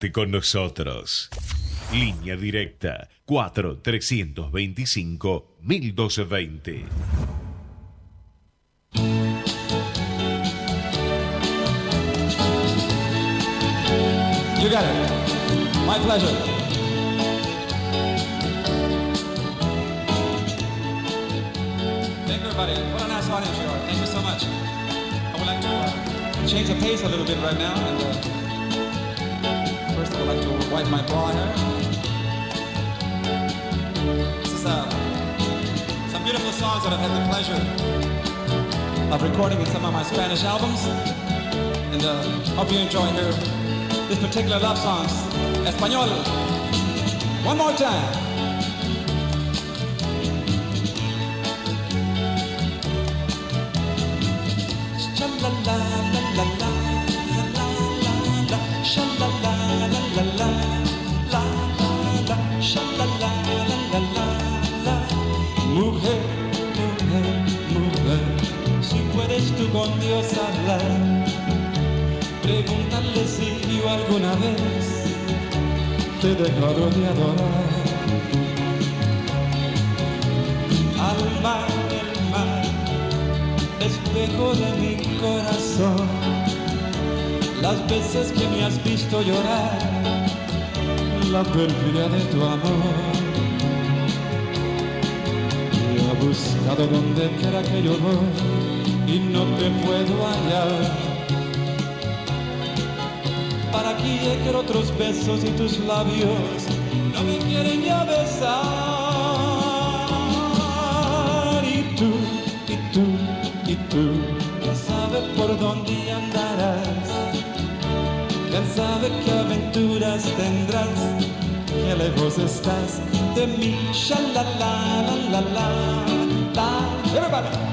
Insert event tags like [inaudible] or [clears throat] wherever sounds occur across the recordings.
Comunicate con nosotros. Línea directa 4 325 1220. You got it. My pleasure. Thank you, everybody. What a nice audience you are. Thank you so much. I would like to uh, change the pace a little bit right now. And uh, first, I would like to wipe my bra hair. This is uh, some beautiful songs that I've had the pleasure of recording in some of my Spanish albums. And uh, hope you enjoy here this particular love songs. Espanol. One more time. Alguna vez te dejado de adorar. Al mar, el mar, espejo de mi corazón, las veces que me has visto llorar, la perfidia de tu amor. Y he buscado donde quiera que yo voy y no te puedo hallar. Aquí quiero otros besos y tus labios no me quieren ya besar. Y tú, y tú, y tú, quién sabe por dónde andarás. Quién sabe qué aventuras tendrás, qué lejos estás de mí. Sha la la la la la la. Everybody.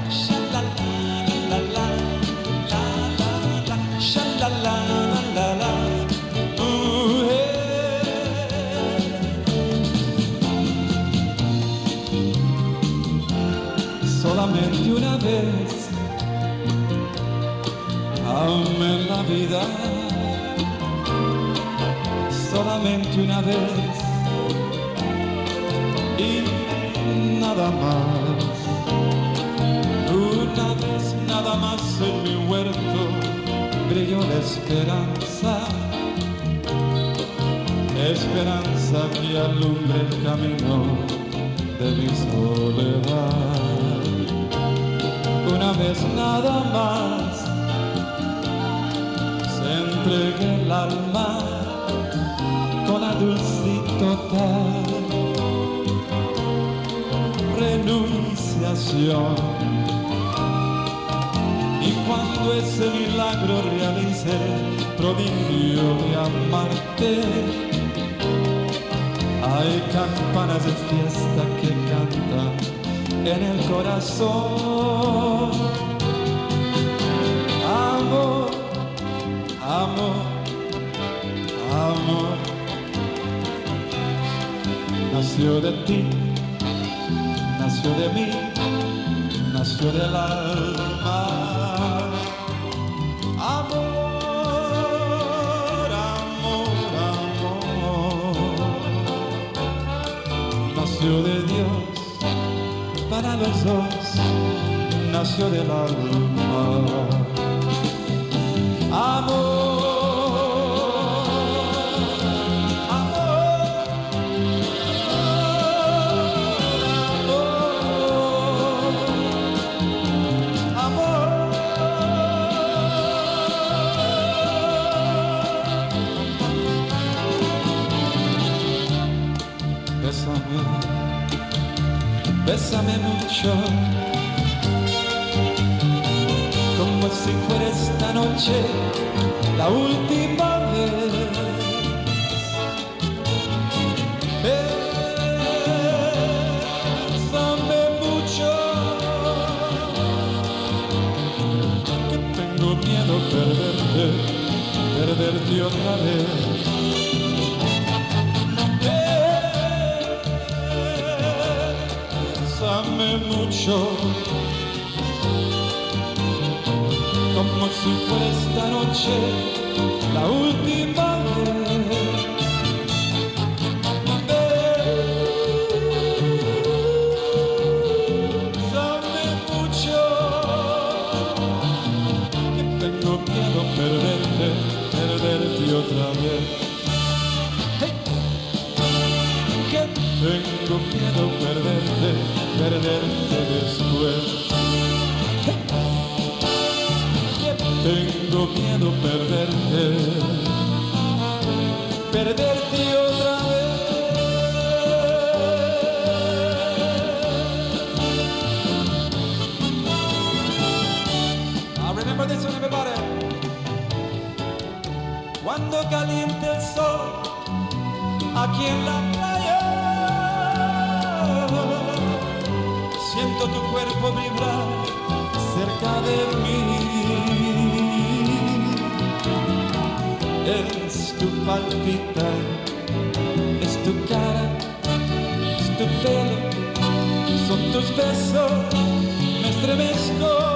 Vida solamente una vez y nada más. Una vez nada más en mi huerto brilló la esperanza, esperanza que alumbre el camino de mi soledad. Una vez nada más se entregue el alma con la dulcito tal renunciación. Y cuando ese milagro realice, prodigio de amarte, hay campanas de fiesta que cantan en el corazón. Nació de ti, nació de mí, nació del alma. Amor, amor, amor, nació de Dios para los dos, nació del alma. Como si fuera esta noche la última vez. Bésame mucho, que tengo miedo perderte, perderte otra vez. su questa noche, la última vez. Bésame mucho, que tengo miedo perderte, perderte otra vez. Hey. Que tengo miedo perderte, perderte. Perderte, perderte otra vez. I remember this one, everybody. Cuando caliente el sol aquí en la playa, siento tu cuerpo vibrar cerca de mí. Palpitar, es tu cara, es tu pelo, son tus besos, me estremezco.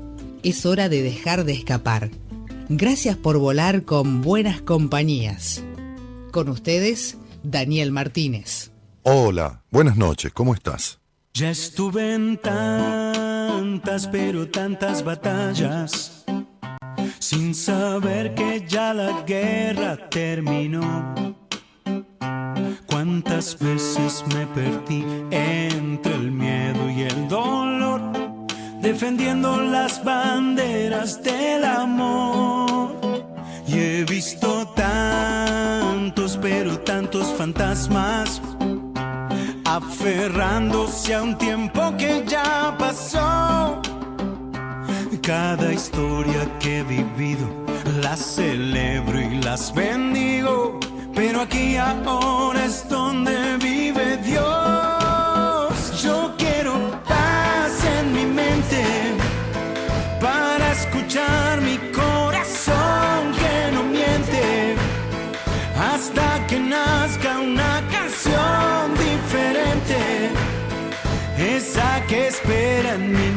Es hora de dejar de escapar. Gracias por volar con buenas compañías. Con ustedes, Daniel Martínez. Hola, buenas noches, ¿cómo estás? Ya estuve en tantas, pero tantas batallas, sin saber que ya la guerra terminó. Cuántas veces me perdí entre el miedo y el dolor, defendiendo las banderas del amor. Y he visto tantos, pero tantos fantasmas aferrándose a un tiempo que ya pasó. Cada historia que he vivido las celebro y las bendigo, pero aquí ahora es donde vive espera en mi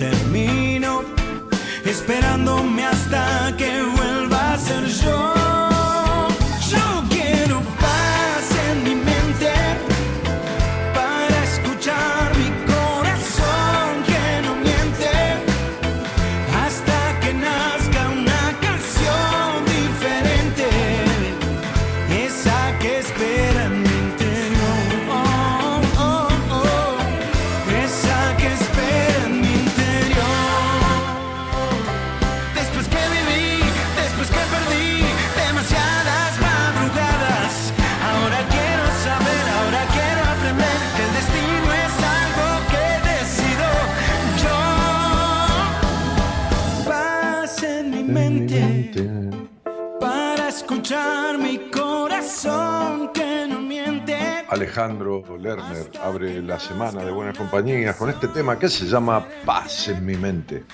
terminó, esperándome hasta que vuelva a ser. Yo Alejandro Lerner abre la semana de buenas compañías con este tema que se llama Paz en mi mente.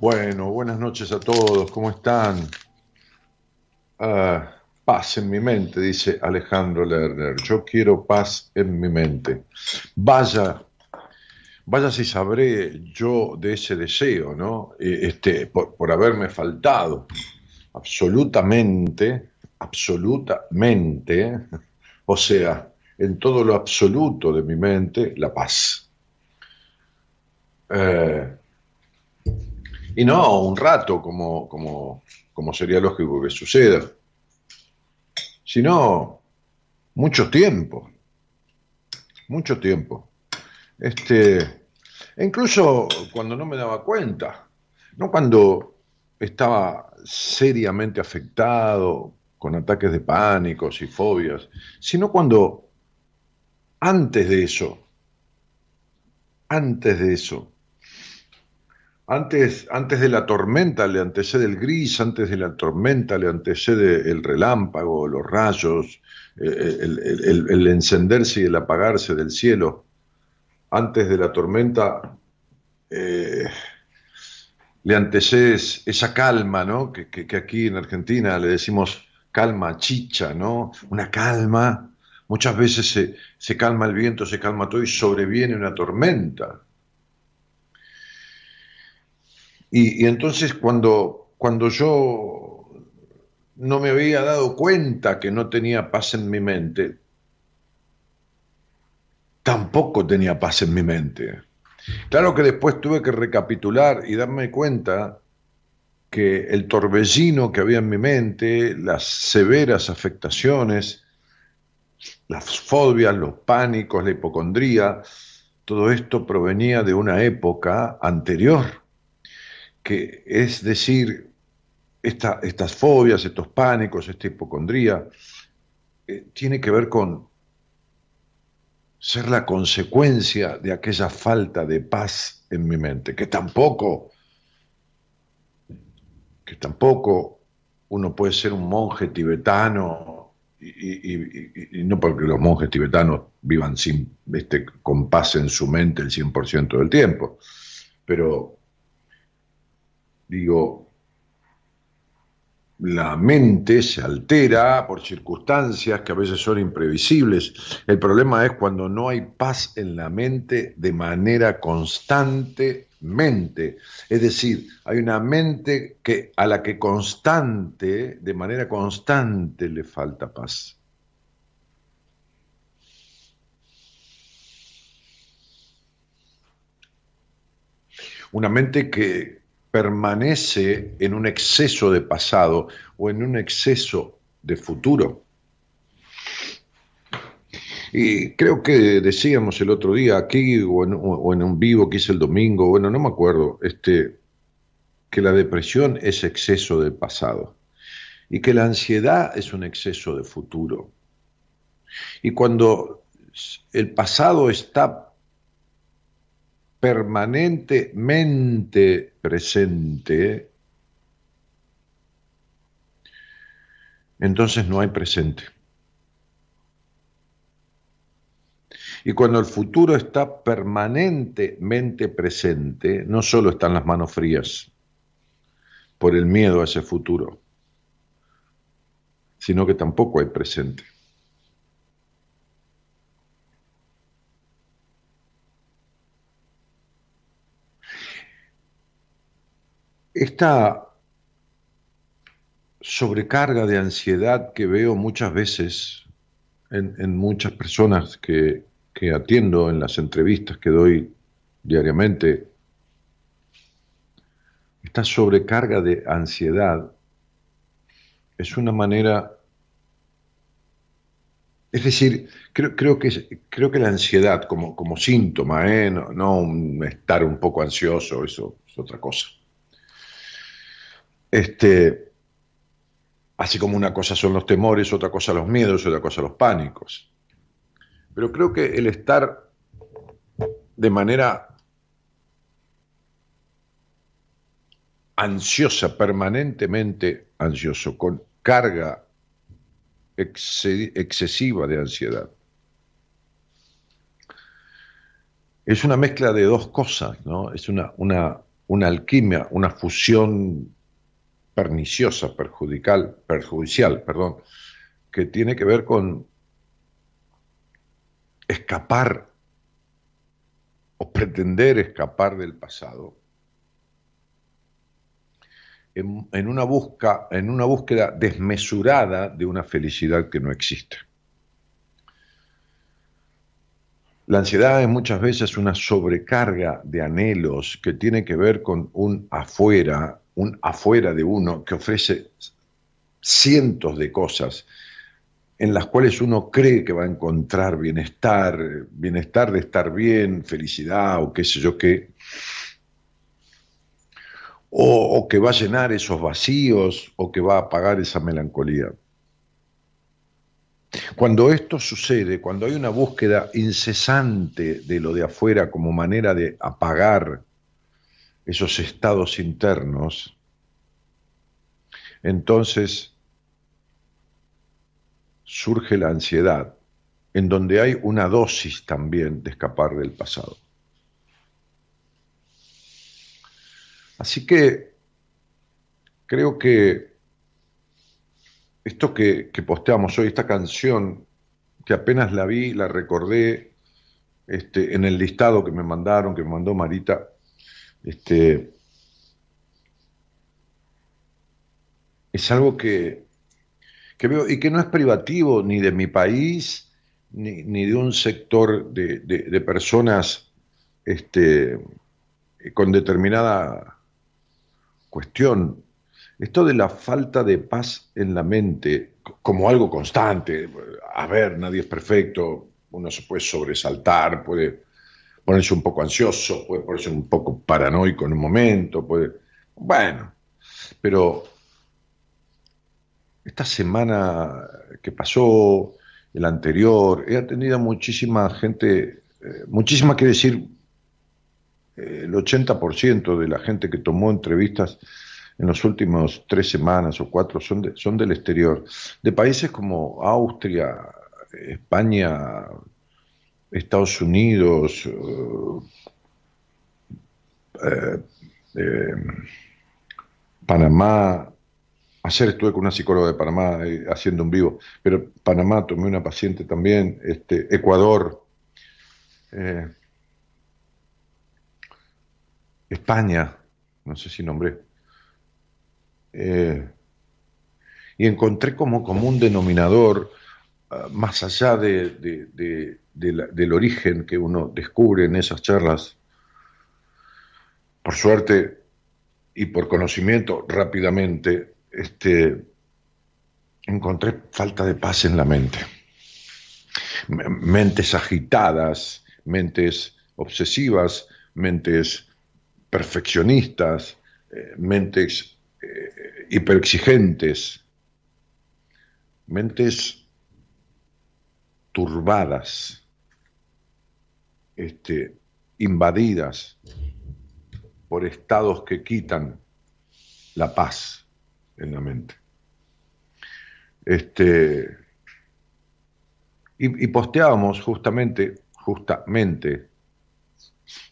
Bueno, buenas noches a todos, ¿cómo están? Ah, paz en mi mente, dice Alejandro Lerner. Yo quiero paz en mi mente. Vaya, vaya si sabré yo de ese deseo, ¿no? Eh, Este, por, por haberme faltado. Absolutamente, absolutamente, o sea, en todo lo absoluto de mi mente, la paz. Eh, y no un rato como, como, como sería lógico que suceda, sino mucho tiempo, mucho tiempo. Este, e incluso cuando no me daba cuenta, no cuando estaba seriamente afectado con ataques de pánicos y fobias, sino cuando antes de eso, antes de eso, antes, antes de la tormenta le antecede el gris, antes de la tormenta le antecede el relámpago, los rayos, eh, el, el- encenderse y el apagarse del cielo. Antes de la tormenta eh, le antecede es- esa calma, ¿no? Que, que- que aquí en Argentina le decimos calma chicha, ¿no? Una calma. Muchas veces se, se calma el viento, se calma todo y sobreviene una tormenta. Y, entonces cuando, cuando yo no me había dado cuenta que no tenía paz en mi mente, tampoco tenía paz en mi mente. Claro que después tuve que recapitular y darme cuenta que el torbellino que había en mi mente, las severas afectaciones, las fobias, los pánicos, la hipocondría, todo esto provenía de una época anterior que es decir, esta- estas fobias, estos pánicos, esta hipocondría, eh, tiene que ver con ser la consecuencia de aquella falta de paz en mi mente, que tampoco, que tampoco uno puede ser un monje tibetano y- y no porque los monjes tibetanos vivan sin, este, con paz en su mente el 100% del tiempo, pero digo, la mente se altera por circunstancias que a veces son imprevisibles. El problema es cuando no hay paz en la mente de manera constantemente. Es decir, hay una mente que, a la que constante, de manera constante, le falta paz. Una mente que permanece en un exceso de pasado o en un exceso de futuro. Y creo que decíamos el otro día aquí o en, un vivo que hice el domingo, bueno, no me acuerdo, este, que la depresión es exceso de pasado y que la ansiedad es un exceso de futuro. Y cuando el pasado está permanentemente presente, entonces no hay presente. Y cuando el futuro está permanentemente presente, no solo están las manos frías por el miedo a ese futuro, sino que tampoco hay presente. Esta sobrecarga de ansiedad que veo muchas veces en, muchas personas que, que atiendo en las entrevistas que doy diariamente, esta sobrecarga de ansiedad es una manera, es decir, creo, creo, que, creo que la ansiedad como, como síntoma, ¿eh? no, un estar un poco ansioso, eso es otra cosa. Este, así como una cosa son los temores, otra cosa los miedos, otra cosa los pánicos. Pero creo que el estar de manera ansiosa, permanentemente ansioso, con carga excesiva de ansiedad. Es una mezcla de dos cosas, ¿no? Es una, una, una alquimia, una fusión perniciosa, perjudicial, perjudicial, perdón, que tiene que ver con escapar o pretender escapar del pasado en, una busca, en una búsqueda desmesurada de una felicidad que no existe. La ansiedad es muchas veces una sobrecarga de anhelos que tiene que ver con un afuera, un afuera de uno que ofrece cientos de cosas en las cuales uno cree que va a encontrar bienestar, bienestar de estar bien, felicidad o qué sé yo qué, o, que va a llenar esos vacíos o que va a apagar esa melancolía. Cuando esto sucede, cuando hay una búsqueda incesante de lo de afuera como manera de apagar esos estados internos, entonces surge la ansiedad, en donde hay una dosis también de escapar del pasado. Así que creo que esto que, posteamos hoy, esta canción, que apenas la vi, la recordé este, en el listado que me mandaron, que me mandó Marita, este, es algo que, veo y que no es privativo ni de mi país, ni, de un sector de, de personas este, con determinada cuestión, esto de la falta de paz en la mente como algo constante, a ver, nadie es perfecto, uno se puede sobresaltar, puede ponerse un poco ansioso, puede ponerse un poco paranoico en un momento, puede, bueno, pero esta semana que pasó, el anterior, he atendido a muchísima gente, eh, muchísima quiere decir el 80% de la gente que tomó entrevistas en los últimos tres semanas o cuatro son, son del exterior, de países como Austria, España, Estados Unidos, eh, eh, Panamá. Ayer estuve con una psicóloga de Panamá eh, haciendo un vivo, pero Panamá tomé una paciente también, este, Ecuador. España, no sé si nombré, eh, y encontré como común denominador, ah, más allá del origen que uno descubre en esas charlas, por suerte y por conocimiento rápidamente, este, encontré falta de paz en la mente. Mentes agitadas, mentes obsesivas, mentes perfeccionistas, eh, mentes eh, hiperexigentes, mentes turbadas, este, invadidas por estados que quitan la paz en la mente. Este, y, y posteábamos justamente, justamente,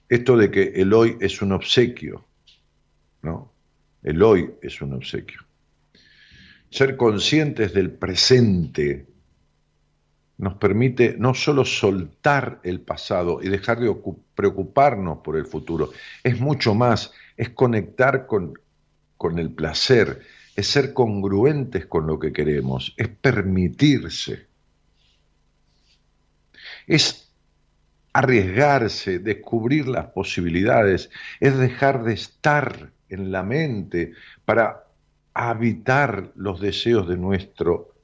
esto de que el hoy es un obsequio, ¿no? El hoy es un obsequio. Ser conscientes del presente nos permite no solo soltar el pasado y dejar de preocuparnos por el futuro, es mucho más, es conectar con, con el placer, es ser congruentes con lo que queremos, es permitirse. Es arriesgarse, descubrir las posibilidades, es dejar de estar en la mente para habitar los deseos de nuestro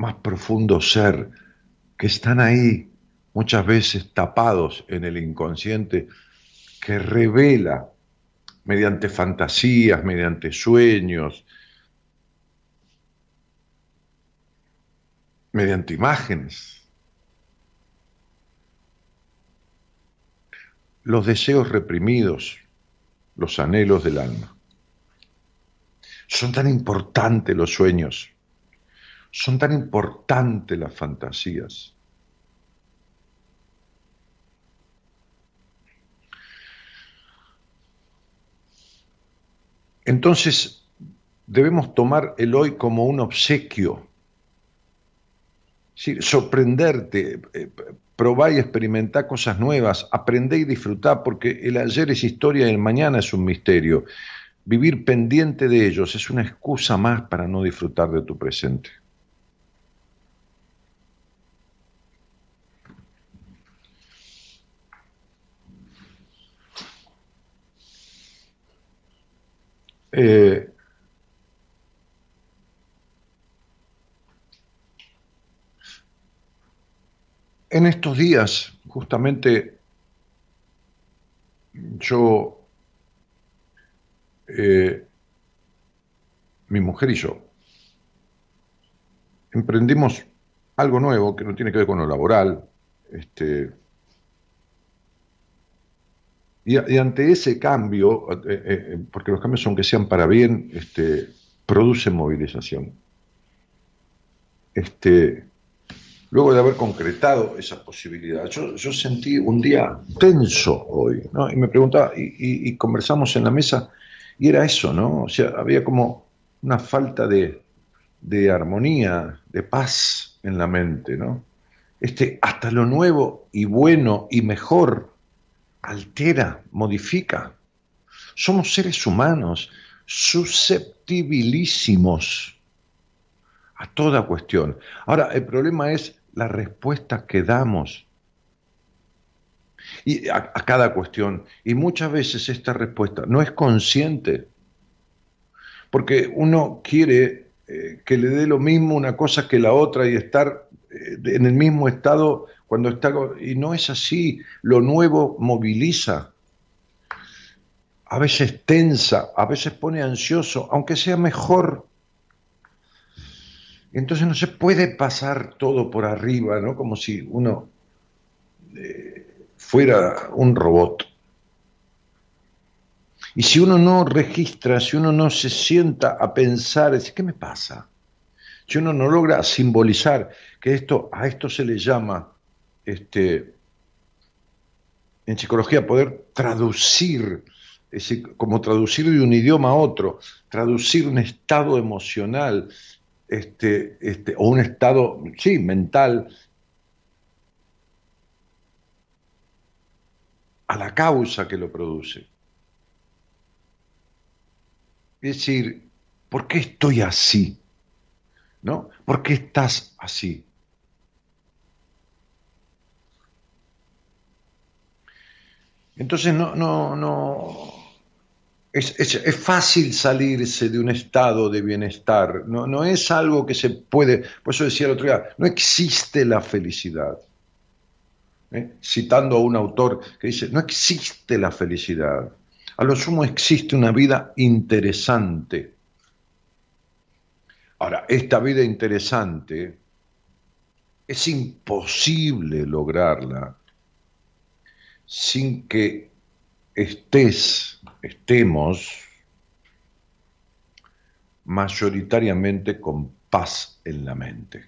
más profundo ser, que están ahí muchas veces tapados en el inconsciente, que revela mediante fantasías, mediante sueños, mediante imágenes. Los deseos reprimidos, los anhelos del alma. Son tan importantes los sueños, son tan importantes las fantasías. Entonces, debemos tomar el hoy como un obsequio. sorprenderte, eh, probar y experimentar cosas nuevas, aprender y disfrutar, porque el ayer es historia y el mañana es un misterio. Vivir pendiente de ellos es una excusa más para no disfrutar de tu presente. Eh, en estos días, justamente, yo, eh, mi mujer y yo, emprendimos algo nuevo que no tiene que ver con lo laboral, este, y, ante ese cambio, eh, eh, eh, porque los cambios, aunque sean para bien, este, producen movilización. Este, luego de haber concretado esa posibilidad, yo, sentí un día tenso hoy, ¿no? Y me preguntaba, y, conversamos en la mesa, y era eso, ¿no? O sea, había como una falta de, de armonía, de paz en la mente, ¿no? Este, hasta lo nuevo y bueno y mejor altera, modifica. Somos seres humanos susceptibilísimos a toda cuestión. Ahora, el problema es la respuesta que damos y a, cada cuestión. Y muchas veces esta respuesta no es consciente, porque uno quiere eh, que le dé lo mismo una cosa que la otra y estar eh, en el mismo estado cuando está y no es así, lo nuevo moviliza. A veces tensa, a veces pone ansioso, aunque sea mejor. Entonces no se puede pasar todo por arriba, ¿no? Como si uno eh, fuera un robot. Y si uno no registra, si uno no se sienta a pensar, dice, ¿qué me pasa? Si uno no logra simbolizar que esto, a esto se le llama este, en psicología poder traducir, como traducir de un idioma a otro, traducir un estado emocional este, este, o un estado, sí, mental, a la causa que lo produce. Es decir, ¿por qué estoy así? ¿No? ¿Por qué estás así? Entonces no, no, no. Es, fácil salirse de un estado de bienestar, no, no es algo que se puede, por eso decía el otro día, no existe la felicidad. ¿eh? Citando a un autor que dice, no existe la felicidad, a lo sumo existe una vida interesante. Ahora, esta vida interesante es imposible lograrla sin que estés, estemos mayoritariamente con paz en la mente,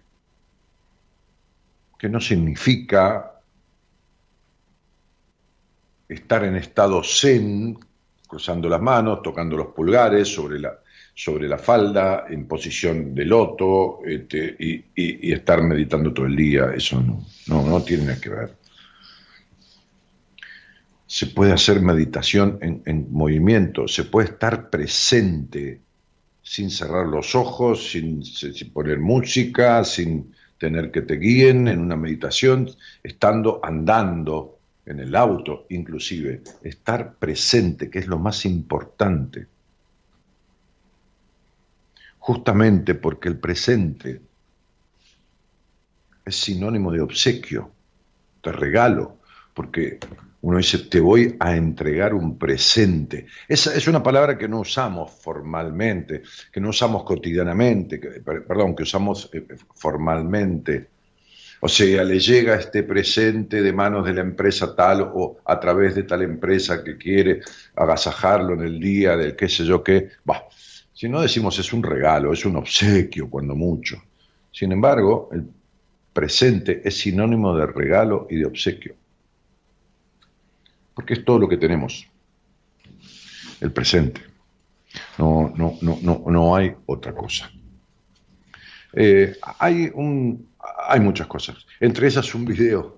que no significa estar en estado zen, cruzando las manos, tocando los pulgares sobre la, sobre la falda, en posición de loto, este, y, estar meditando todo el día, eso no, no, no tiene nada que ver se puede hacer meditación en, movimiento, se puede estar presente sin cerrar los ojos, sin, poner música, sin tener que te guíen en una meditación, estando andando en el auto, inclusive, estar presente, que es lo más importante. Justamente porque el presente es sinónimo de obsequio, de regalo, porque uno dice, te voy a entregar un presente. Esa es una palabra que no usamos formalmente, que no usamos cotidianamente, que, perdón, que usamos eh, formalmente. O sea, le llega este presente de manos de la empresa tal o a través de tal empresa que quiere agasajarlo en el día del qué sé yo qué. Bah, si no decimos es un regalo, es un obsequio cuando mucho. Sin embargo, el presente es sinónimo de regalo y de obsequio porque es todo lo que tenemos, el presente. No, no, no, no, no hay otra cosa. Eh, hay, un, hay muchas cosas, entre esas un video.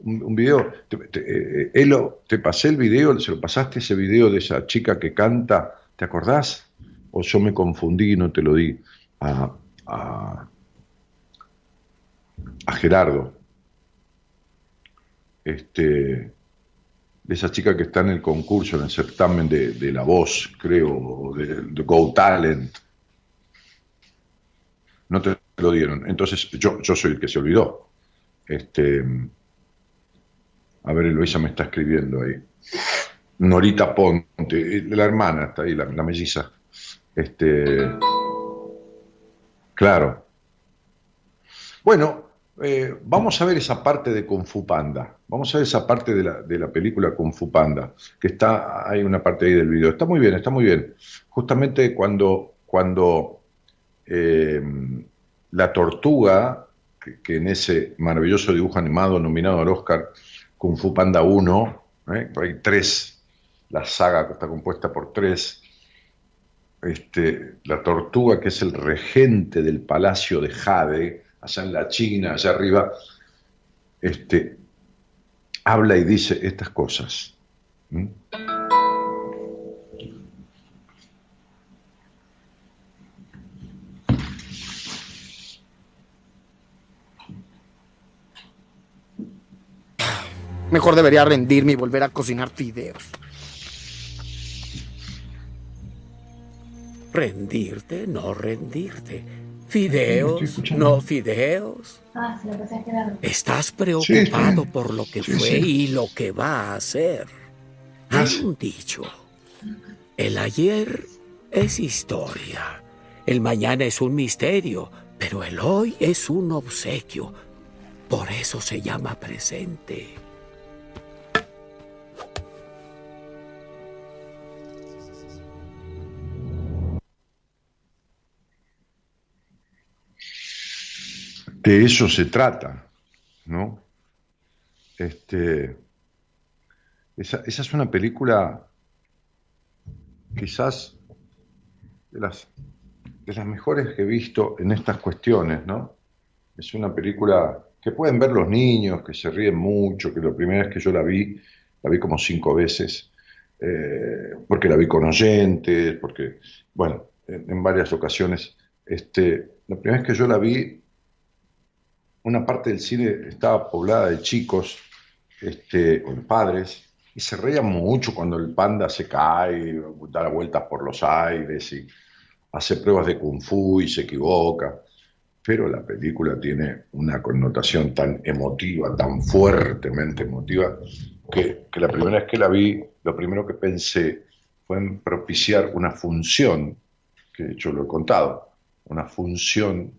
Un, video, te, te, eh, te pasé el video, se lo pasaste ese video de esa chica que canta, ¿te acordás? O yo me confundí y no te lo di a, a, a Gerardo. Este, de esa chica que está en el concurso, en el certamen de, La Voz, creo, de, Go Talent. No te lo dieron. Entonces, yo, yo soy el que se olvidó. Este, a ver, Eloisa me está escribiendo ahí. Norita Ponte, la hermana está ahí, la, la melliza. Este, claro. Bueno, eh, vamos a ver esa parte de Kung Fu Panda. Vamos a ver esa parte de la, película Kung Fu Panda, que está, hay una parte ahí del video. Está muy bien, está muy bien. Justamente cuando, cuando eh, la tortuga, que, en ese maravilloso dibujo animado nominado al Oscar, Kung Fu Panda 1, ¿eh? hay tres, la saga que está compuesta por tres, este, la tortuga que es el regente del palacio de Jade, allá en la China, allá arriba, este, habla y dice estas cosas. Mejor debería rendirme y volver a cocinar fideos. Rendirte, no rendirte. Fideos, no fideos. Ah, Estás preocupado por lo que fue y lo que va a ser. Hay un dicho. El ayer es historia. El mañana es un misterio, pero el hoy es un obsequio. Por eso se llama presente. De eso se trata, ¿no? Este, esa, es una película quizás de las, mejores que he visto en estas cuestiones, ¿no? Es una película que pueden ver los niños, que se ríen mucho, que la primera vez que yo la vi, la vi como cinco veces, eh, porque la vi con oyentes, porque, bueno, en, en varias ocasiones, este, la primera vez que yo la vi una parte del cine estaba poblada de chicos, este, con padres, y se reían mucho cuando el panda se cae, da vueltas por los aires y hace pruebas de kung fu y se equivoca. Pero la película tiene una connotación tan emotiva, tan fuertemente emotiva, que, que la primera vez que la vi, lo primero que pensé fue en propiciar una función, que de hecho lo he contado, una función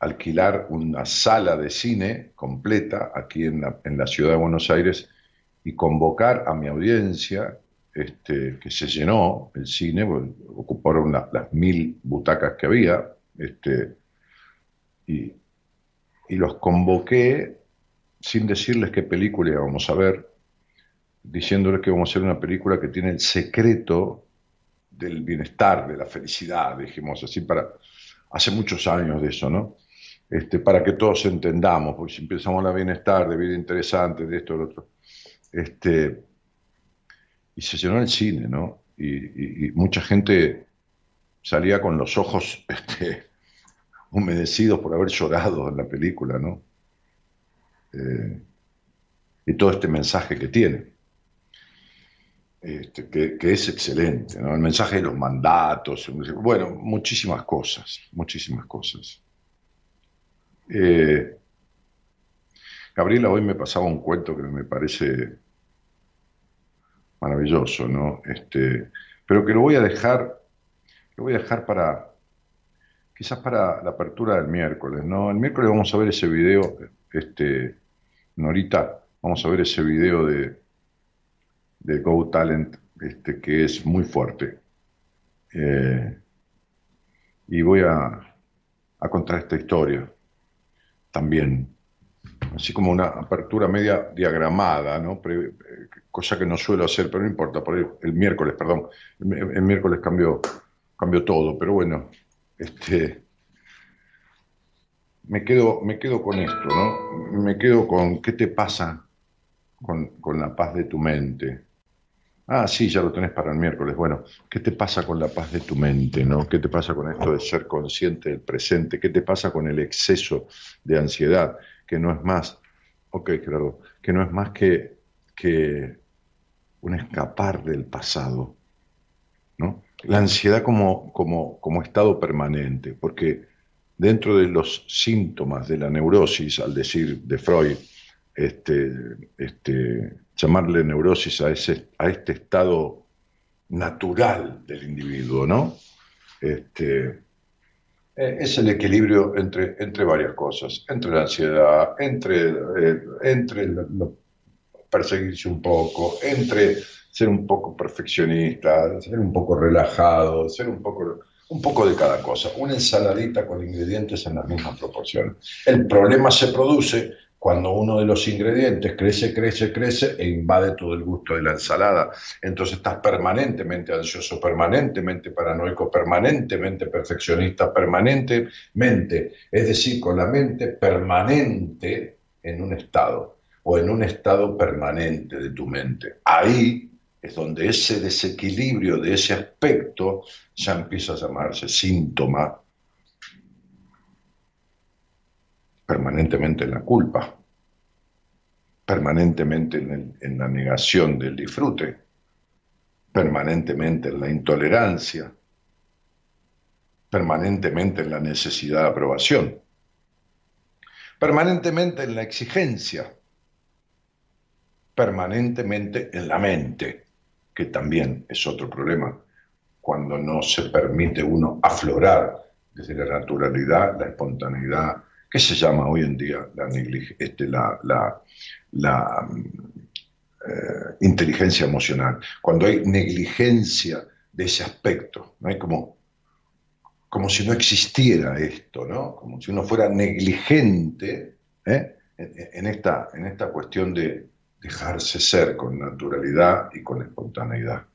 alquilar una sala de cine completa aquí en la, ciudad de Buenos Aires y convocar a mi audiencia, este, que se llenó el cine, ocuparon las mil butacas que había, este, y, y los convoqué sin decirles qué película íbamos a ver, diciéndoles que vamos a hacer una película que tiene el secreto del bienestar, de la felicidad, dijimos así, para hace muchos años de eso, ¿no? Este, para que todos entendamos, porque si empezamos a bienestar, de vida interesante, de esto, de lo otro. Este, y se llenó el cine, ¿no? Y, mucha gente salía con los ojos [laughs] este, humedecidos por haber llorado en la película, ¿no? Eh, y todo este mensaje que tiene, este, que, es excelente, ¿no? El mensaje de los mandatos, bueno, muchísimas cosas, muchísimas cosas. Eh, Gabriela hoy me pasaba un cuento que me parece maravilloso, ¿no? Este, pero que lo voy a dejar, lo voy a dejar para, quizás para la apertura del miércoles, ¿no? El miércoles vamos a ver ese video, este, Norita, vamos a ver ese video de, de Go Talent, este, que es muy fuerte. Eh, y voy a, a contar esta historia también, así como una apertura media diagramada, ¿no? Eh, cosa que no suelo hacer, pero no importa, por el, miércoles, perdón, el, miércoles cambió, cambió todo, pero bueno, este, me quedo, me quedo con esto, ¿no? Me quedo con qué te pasa con, con la paz de tu mente. Ah, sí, ya lo tenés para el miércoles. Bueno, ¿qué te pasa con la paz de tu mente, no? ¿Qué te pasa con esto de ser consciente del presente? ¿Qué te pasa con el exceso de ansiedad? Que no es más, ok, Gerardo, que no es más que, que un escapar del pasado, ¿no? La ansiedad como, como, como estado permanente, porque dentro de los síntomas de la neurosis, al decir de Freud, este, este, llamarle neurosis a, ese, a este estado natural del individuo, ¿no? Este, eh, es el equilibrio entre, entre varias cosas, entre la ansiedad, entre, eh, entre perseguirse un poco, entre ser un poco perfeccionista, ser un poco relajado, ser un poco, un poco de cada cosa, una ensaladita con ingredientes en las mismas proporciones. El problema se produce cuando uno de los ingredientes crece, crece, crece e invade todo el gusto de la ensalada. Entonces estás permanentemente ansioso, permanentemente paranoico, permanentemente perfeccionista, permanentemente, es decir, con la mente permanente en un estado o en un estado permanente de tu mente. Ahí es donde ese desequilibrio de ese aspecto ya empieza a llamarse síntoma permanentemente en la culpa, permanentemente en, la negación del disfrute, permanentemente en la intolerancia, permanentemente en la necesidad de aprobación, permanentemente en la exigencia, permanentemente en la mente, que también es otro problema, cuando no se permite uno aflorar desde la naturalidad, la espontaneidad, ¿Qué se llama hoy en día la, este, la, eh, inteligencia emocional? Cuando hay negligencia de ese aspecto, ¿no? hay como, como si no existiera esto, ¿no? como si uno fuera negligente ¿eh? en, esta, en esta cuestión de dejarse ser con naturalidad y con espontaneidad.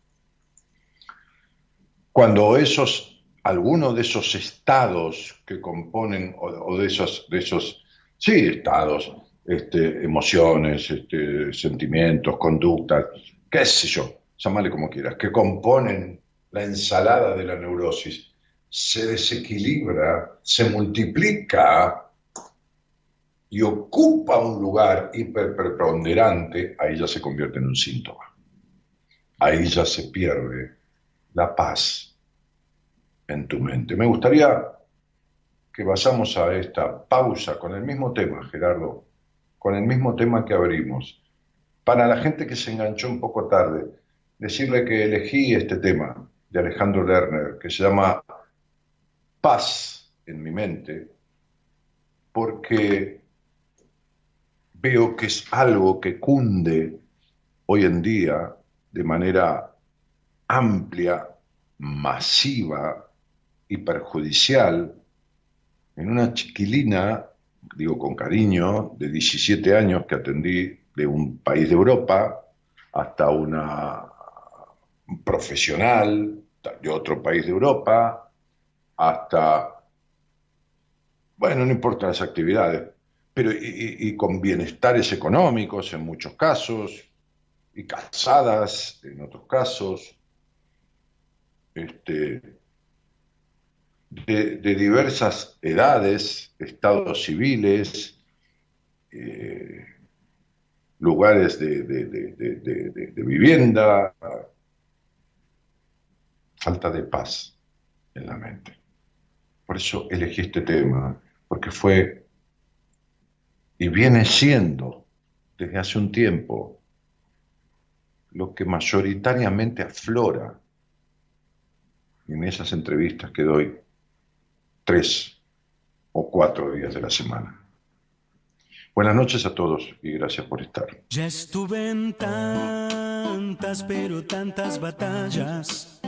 Cuando esos alguno de esos estados que componen, o, de, esos, de esos, sí, estados, este, emociones, este, sentimientos, conductas, qué sé yo, llámale como quieras, que componen la ensalada de la neurosis, se desequilibra, se multiplica y ocupa un lugar hiperpreponderante, ahí ya se convierte en un síntoma. Ahí ya se pierde la paz, en tu mente. Me gustaría que vayamos a esta pausa con el mismo tema, Gerardo, con el mismo tema que abrimos. Para la gente que se enganchó un poco tarde, decirle que elegí este tema de Alejandro Lerner, que se llama Paz en mi mente, porque veo que es algo que cunde hoy en día de manera amplia, masiva, y perjudicial en una chiquilina, digo con cariño, de 17 años que atendí de un país de Europa hasta una profesional de otro país de Europa, hasta, bueno, no importa las actividades, pero y, con bienestares económicos en muchos casos, y casadas en otros casos, este, de, diversas edades, estados civiles, eh, lugares de, de, vivienda, falta de paz en la mente. Por eso elegí este tema, porque fue y viene siendo desde hace un tiempo lo que mayoritariamente aflora en esas entrevistas que doy tres o cuatro días de la semana. Buenas noches a todos y gracias por estar. Ya estuve en tantas, pero tantas batallas,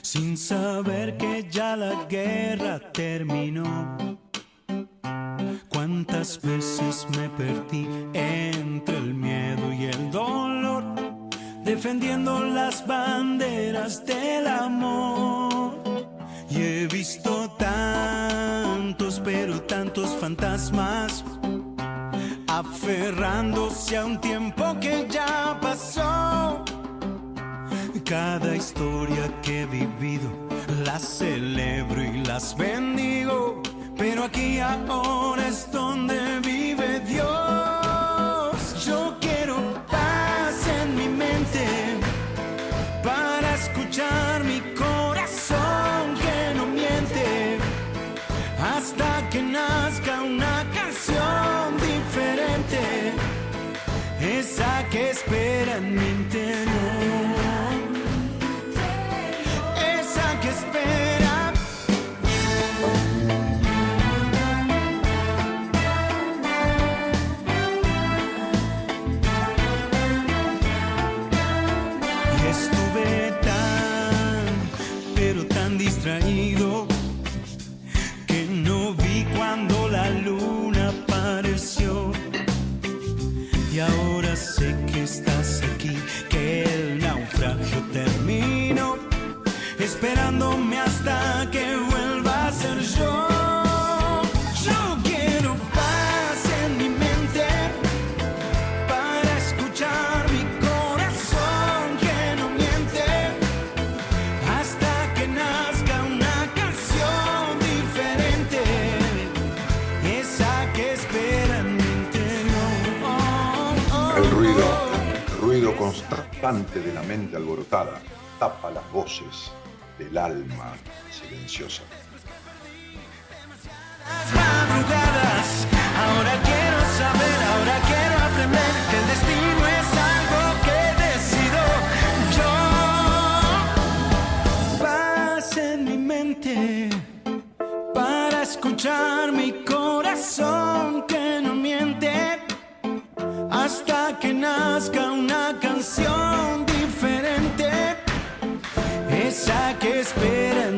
sin saber que ya la guerra terminó. Cuántas veces me perdí entre el miedo y el dolor, defendiendo las banderas del amor. Y he visto tantos, pero tantos fantasmas aferrándose a un tiempo que ya pasó. Cada historia que he vivido las celebro y las bendigo, pero aquí ahora es donde vive Dios. Constante de la mente alborotada tapa las voces del alma silenciosa. Las madrugadas, ahora quiero saber, ahora quiero aprender que el destino es algo que decido yo. Paz en mi mente para escuchar mi corazón que no miente hasta que nazca una canción diferente, esa que espera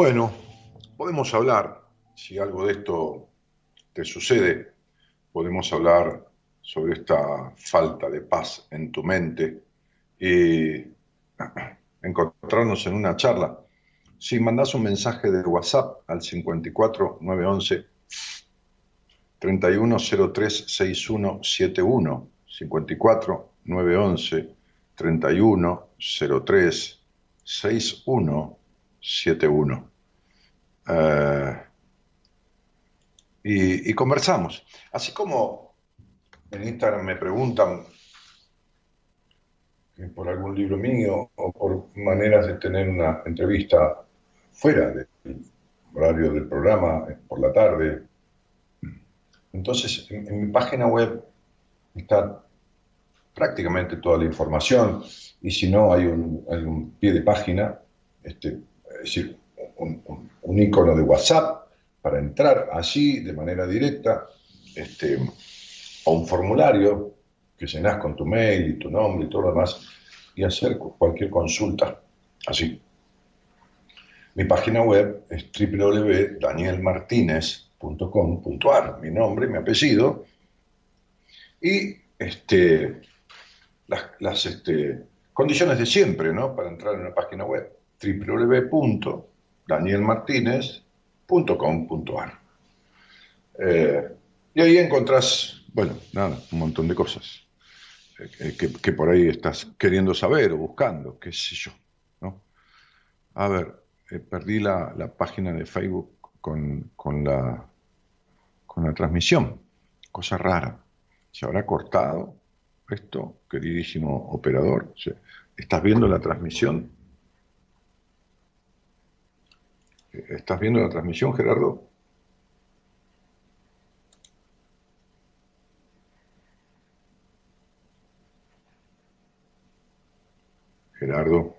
Bueno, podemos hablar, si algo de esto te sucede, podemos hablar sobre esta falta de paz en tu mente y [clears throat] encontrarnos en una charla. Si mandas un mensaje de WhatsApp al 54 911 3103 6171 54 911 3103 6171 Eh, y, conversamos. Así como en Instagram me preguntan por algún libro mío o por maneras de tener una entrevista fuera del horario del programa, por la tarde. Entonces, en, en mi página web está prácticamente toda la información y si no hay un, hay un pie de página, este, es decir, un, icono de WhatsApp para entrar así de manera directa, este, o un formulario que llenas con tu mail y tu nombre y todo lo demás, y hacer cualquier consulta así. Mi página web es www.danielmartinez.com.ar, mi nombre, mi apellido, y este, las, este, condiciones de siempre, ¿no? Para entrar en una página web, www.danielmartinez.com.ar. Eh, y ahí encontrás, bueno, nada, un montón de cosas eh, que, por ahí estás queriendo saber o buscando, qué sé yo, ¿no? A ver, eh, perdí la, página de Facebook con, con, la, con la transmisión, cosa rara. Se habrá cortado esto, queridísimo operador. ¿Estás viendo la transmisión? ¿Estás viendo la transmisión, Gerardo? Gerardo.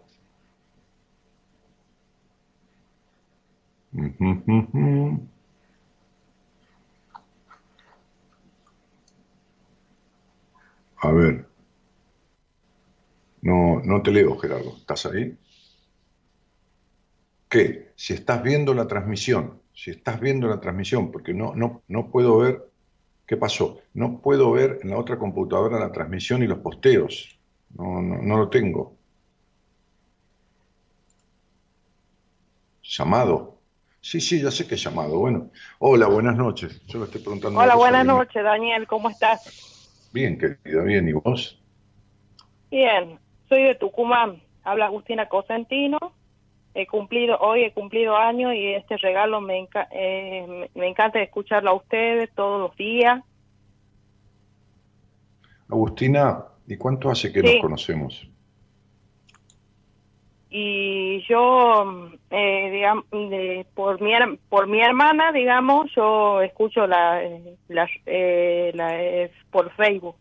A ver. No, no te leo, Gerardo. ¿Estás ahí? ¿Qué? Si estás viendo la transmisión, si estás viendo la transmisión, porque no, no, no puedo ver qué pasó. No puedo ver en la otra computadora la transmisión y los posteos. No, no, no lo tengo. Llamado. Sí, sí, ya sé que he llamado. Bueno, hola, buenas noches. Yo lo estoy preguntando. Hola, buenas noches, Daniel. ¿Cómo estás? Bien, querida, bien. ¿Y vos? Bien, soy de Tucumán. Habla Agustina Cosentino. He cumplido, hoy he cumplido años y este regalo me, eh, me encanta escucharlo a ustedes todos los días. Agustina, ¿y cuánto hace que nos conocemos? y yo eh, digamos por mi por mi hermana digamos yo escucho la, la, eh, la por Facebook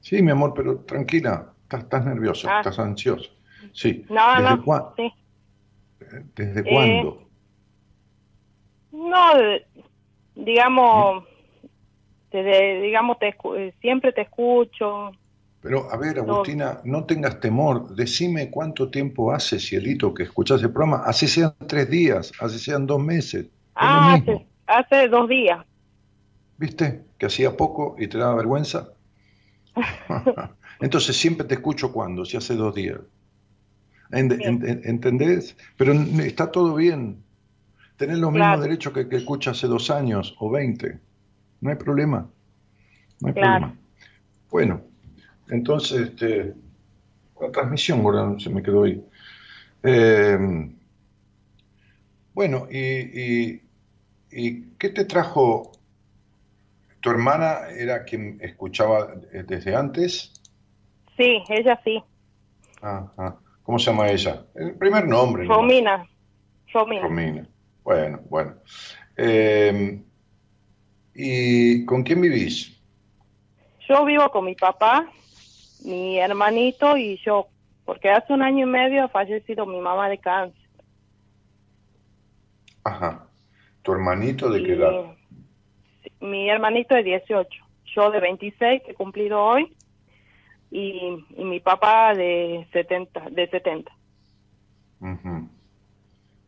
sí mi amor pero tranquila estás, estás nerviosa ah. estás ansiosa sí no desde no sí. Desde eh, cuándo no digamos desde digamos te, siempre te escucho pero, a ver, Agustina, no tengas temor. Decime cuánto tiempo hace, cielito, que escuchas el programa. Así sean tres días, así sean dos meses. Ah, hace, dos días. ¿Viste? Que hacía poco y te daba vergüenza. [laughs] [laughs] Entonces siempre te escucho cuando, si hace dos días. ¿Entendés? Pero está todo bien. Tenés los mismos derechos que, que escucha hace dos años o veinte. No hay problema. No hay problema. Bueno, entonces, este, la transmisión, se me quedó ahí. Eh, bueno, y, qué te trajo? ¿Tu hermana era quien escuchaba desde antes? Sí, ella sí. ¿Cómo se llama ella? El primer nombre. Romina. Romina. Bueno, bueno. Eh, ¿Y con quién vivís? Yo vivo con mi papá mi hermanito y yo, porque hace un año y medio ha fallecido mi mamá de cáncer. Ajá. ¿Tu hermanito de qué edad? Mi hermanito de 18, yo de 26, que he cumplido hoy, y, mi papá de 70. De 70.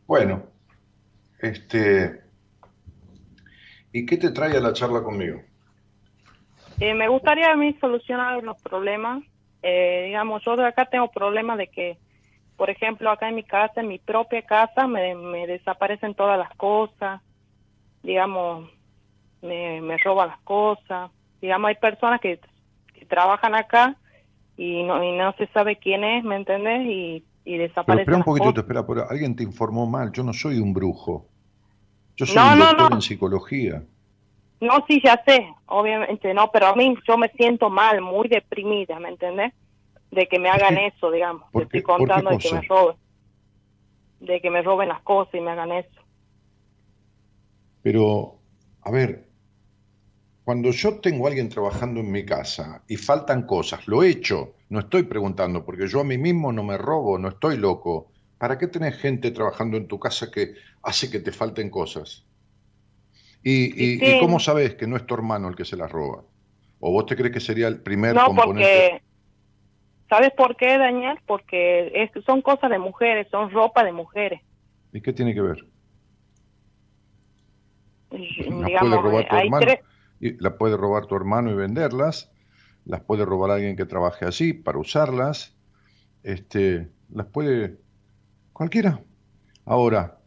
Bueno, este... ¿Y qué te trae a la charla conmigo? Eh, me gustaría a mí solucionar los problemas. Eh, digamos, yo de acá tengo problemas de que, por ejemplo, acá en mi casa, en mi propia casa, me, desaparecen todas las cosas. Digamos, me, me roban las cosas. Digamos, hay personas que, trabajan acá y no, y no se sabe quién es, ¿me entendés? Y, y desaparecen. espera un poquitito, espera, alguien te informó mal. Yo no soy un brujo. Yo soy un doctor en psicología. No, sí, ya sé, obviamente no, pero a mí yo me siento mal, muy deprimida, ¿me entendés? De que me hagan eso, digamos. Te estoy contando de que me roben. De que me roben las cosas y me hagan eso. Pero, a ver, cuando yo tengo a alguien trabajando en mi casa y faltan cosas, lo he hecho, no estoy preguntando, porque yo a mí mismo no me robo, no estoy loco. ¿Para qué tenés gente trabajando en tu casa que hace que te falten cosas? ¿Y, y, cómo sabes que no es tu hermano el que se las roba? ¿O vos te crees que sería el primer no, componente? Porque, ¿Sabes por qué, Daniel? Porque es, son cosas de mujeres, son ropa de mujeres. ¿Y qué tiene que ver? Las puede robar tu hermano. Y la puede robar tu hermano y venderlas. Las puede robar alguien que trabaje así para usarlas. Este, las puede cualquiera. Ahora,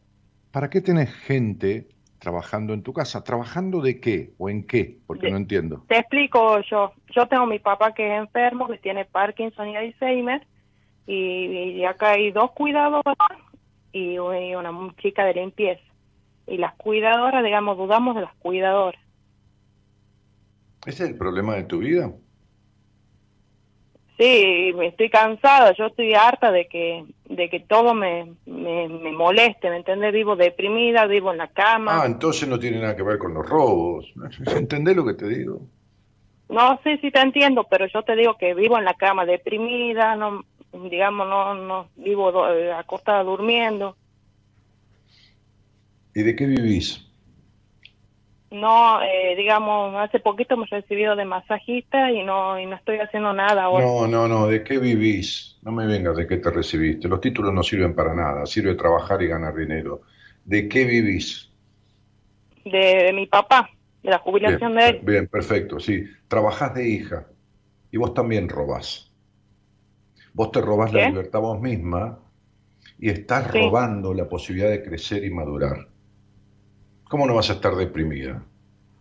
¿para qué tenés gente trabajando en tu casa? ¿Trabajando de qué o en qué? Porque no entiendo. Te explico yo. Yo tengo a mi papá que es enfermo, que tiene Parkinson y Alzheimer, y, acá hay dos cuidadoras y una chica de limpieza. Y las cuidadoras, digamos, dudamos de las cuidadoras. ¿Ese es el problema de tu vida? Sí, estoy cansada, yo estoy harta de que de que todo me, me, moleste, ¿me entiendes? Vivo deprimida, vivo en la cama. Ah, entonces no tiene nada que ver con los robos. ¿Entendés lo que te digo? No, sí, sí te entiendo, pero yo te digo que vivo en la cama deprimida, no digamos, no no vivo eh, acostada durmiendo. ¿Y de qué vivís? No, eh, digamos, hace poquito me he recibido de masajista y no, y no estoy haciendo nada ahora. No, no, no, ¿de qué vivís? No me vengas de qué te recibiste. Los títulos no sirven para nada, sirve trabajar y ganar dinero. ¿De qué vivís? De, mi papá, de la jubilación de él. Bien, perfecto, sí. Trabajás de hija y vos también robás. Vos te robás la libertad vos misma y estás robando la posibilidad de crecer y madurar. ¿Cómo no vas a estar deprimida?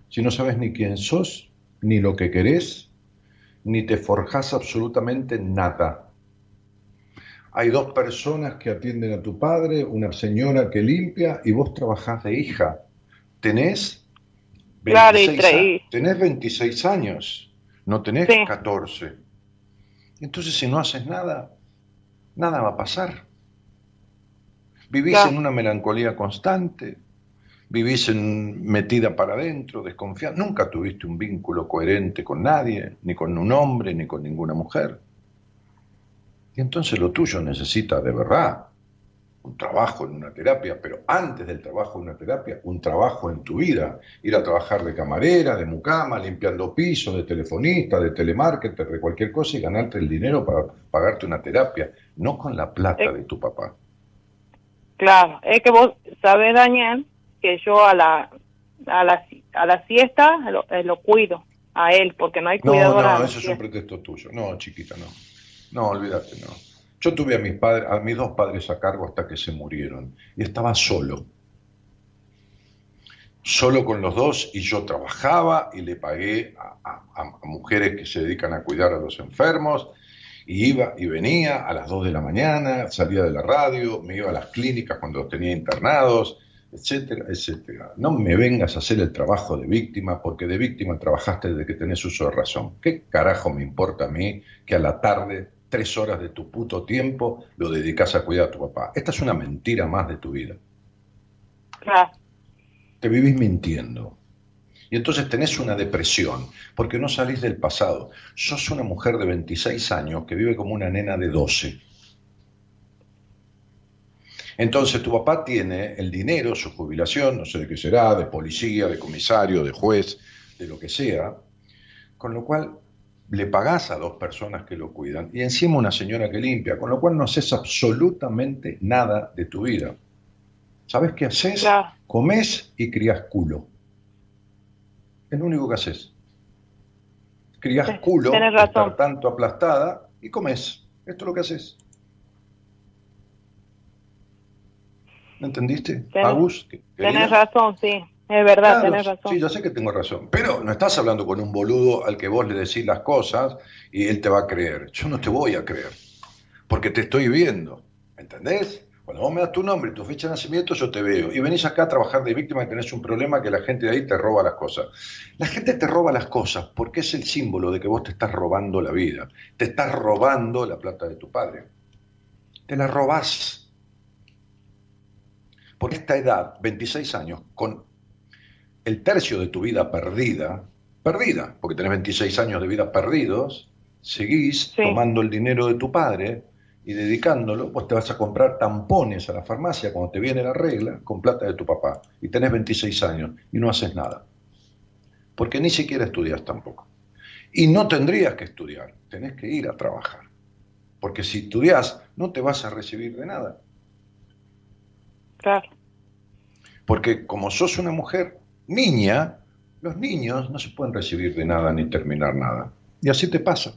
Si no sabes ni quién sos, ni lo que querés, ni te forjas absolutamente nada. Hay dos personas que atienden a tu padre, una señora que limpia y vos trabajás de hija. Tenés 26, tenés 26 años, no tenés 14. Entonces si no haces nada, nada va a pasar. Vivís en una melancolía constante, vivís en, metida para adentro, desconfiada, nunca tuviste un vínculo coherente con nadie, ni con un hombre, ni con ninguna mujer. Y entonces lo tuyo necesita de verdad un trabajo en una terapia, pero antes del trabajo en una terapia, un trabajo en tu vida, ir a trabajar de camarera, de mucama, limpiando pisos, de telefonista, de telemarketer, de cualquier cosa y ganarte el dinero para pagarte una terapia, no con la plata eh, de tu papá. Claro, es que vos sabés, Daniel, que yo a la a la, a la siesta lo, eh, lo cuido a él porque no hay cuidadora. No, no, eso es un pretexto tuyo. No, chiquita, no. No, olvídate, no. Yo tuve a mis padres, a mis dos padres a cargo hasta que se murieron y estaba solo. Solo con los dos y yo trabajaba y le pagué a, a mujeres que se dedican a cuidar a los enfermos y iba y venía a las dos de la mañana, salía de la radio, me iba a las clínicas cuando tenía internados, etcétera, etcétera. No me vengas a hacer el trabajo de víctima, porque de víctima trabajaste desde que tenés uso de razón. ¿Qué carajo me importa a mí que a la tarde, tres horas de tu puto tiempo, lo dedicas a cuidar a tu papá? Esta es una mentira más de tu vida. Claro. Te vivís mintiendo. Y entonces tenés una depresión, porque no salís del pasado. Sos una mujer de 26 años que vive como una nena de 12 entonces tu papá tiene el dinero, su jubilación, no sé de qué será, de policía, de comisario, de juez, de lo que sea, con lo cual le pagás a dos personas que lo cuidan y encima una señora que limpia, con lo cual no haces absolutamente nada de tu vida. ¿Sabes qué haces? Comes y crías culo. Es lo único que haces. Crías culo, estar tanto aplastada y comes. Esto es lo que haces. ¿Me entendiste? Agus. Tenés razón, sí. Es verdad, tenés razón. Sí, yo sé que tengo razón. Pero no estás hablando con un boludo al que vos le decís las cosas y él te va a creer. Yo no te voy a creer. Porque te estoy viendo. ¿Me entendés? Cuando vos me das tu nombre y tu fecha de nacimiento, yo te veo. Y venís acá a trabajar de víctima y tenés un problema que la gente de ahí te roba las cosas. La gente te roba las cosas porque es el símbolo de que vos te estás robando la vida. Te estás robando la plata de tu padre. Te la robás por esta edad, 26 años, con el tercio de tu vida perdida, perdida, porque tenés 26 años de vida perdidos, seguís tomando el dinero de tu padre y dedicándolo, vos te vas a comprar tampones a la farmacia cuando te viene la regla con plata de tu papá y tenés 26 años y no haces nada. Porque ni siquiera estudias tampoco. Y no tendrías que estudiar, tenés que ir a trabajar. Porque si estudias, no te vas a recibir de nada. Claro. Porque como sos una mujer niña, los niños no se pueden recibir de nada ni terminar nada. Y así te pasa.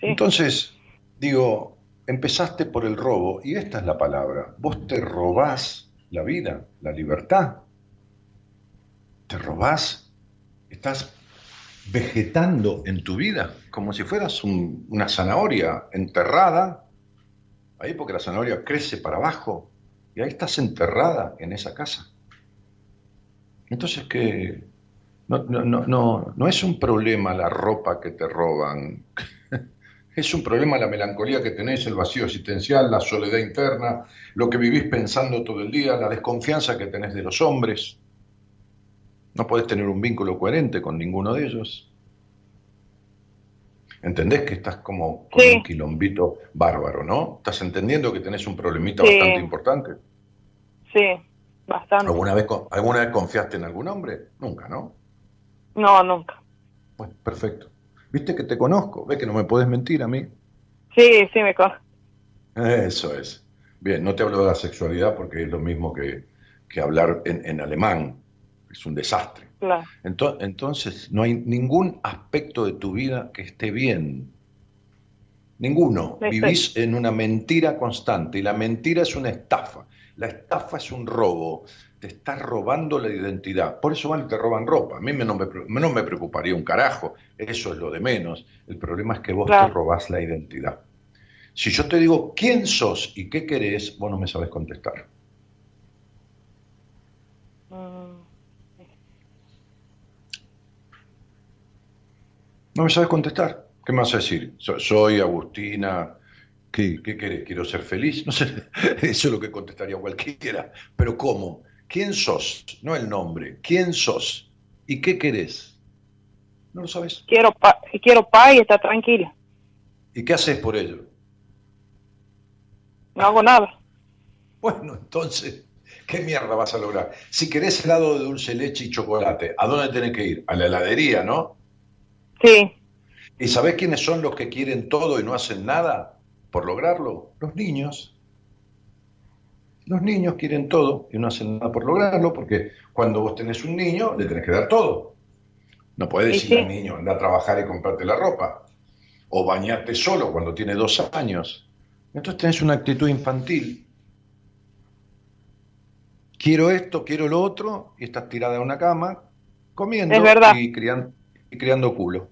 Entonces, digo, empezaste por el robo, y esta es la palabra. Vos te robás la vida, la libertad. Te robás, estás vegetando en tu vida, como si fueras una zanahoria enterrada, ahí porque la zanahoria crece para abajo, y ahí estás enterrada en esa casa. Entonces, que no, no, no, no, es un problema la ropa que te roban, [laughs] es un problema la melancolía que tenés, el vacío existencial, la soledad interna, lo que vivís pensando todo el día, la desconfianza que tenés de los hombres. No podés tener un vínculo coherente con ninguno de ellos. ¿Entendés que estás como con un quilombito bárbaro, no? ¿Estás entendiendo que tenés un problemita bastante importante? Sí, bastante. ¿Alguna vez, ¿Alguna vez confiaste en algún hombre? Nunca, ¿no? No, nunca. Bueno, perfecto. ¿Viste que te conozco? ¿Ves que no me puedes mentir a mí? Sí, sí, me conozco. Eso es. Bien, no te hablo de la sexualidad porque es lo mismo que, que hablar en, en alemán. Es un desastre. Entonces, no hay ningún aspecto de tu vida que esté bien. Ninguno. Vivís en una mentira constante y la mentira es una estafa. La estafa es un robo. Te estás robando la identidad. Por eso van y te roban ropa. A mí no me, preocuparía un carajo. Eso es lo de menos. El problema es que vos te robás la identidad. Si yo te digo quién sos y qué querés, vos no me sabes contestar. No me sabes contestar. ¿Qué me vas a decir? soy Agustina. ¿Qué, ¿Qué querés? ¿Quiero ser feliz? No sé, [laughs] eso es lo que contestaría cualquiera. Pero ¿cómo? ¿Quién sos? No el nombre. ¿Quién sos? ¿Y qué querés? No lo sabes. Quiero, pa quiero paz y estar tranquila. ¿Y qué haces por ello? No hago nada. Bueno, entonces, ¿qué mierda vas a lograr? Si querés helado de dulce leche y chocolate, ¿a dónde tenés que ir? A la heladería, ¿no? Sí. ¿Y sabés quiénes son los que quieren todo y no hacen nada por lograrlo? Los niños. Los niños quieren todo y no hacen nada por lograrlo porque cuando vos tenés un niño le tenés que dar todo. No puedes decirle al niño, anda a trabajar y comprarte la ropa. O bañarte solo cuando tiene dos años. Entonces tenés una actitud infantil. Quiero esto, quiero lo otro, y estás tirada en una cama, comiendo y criando, y criando culo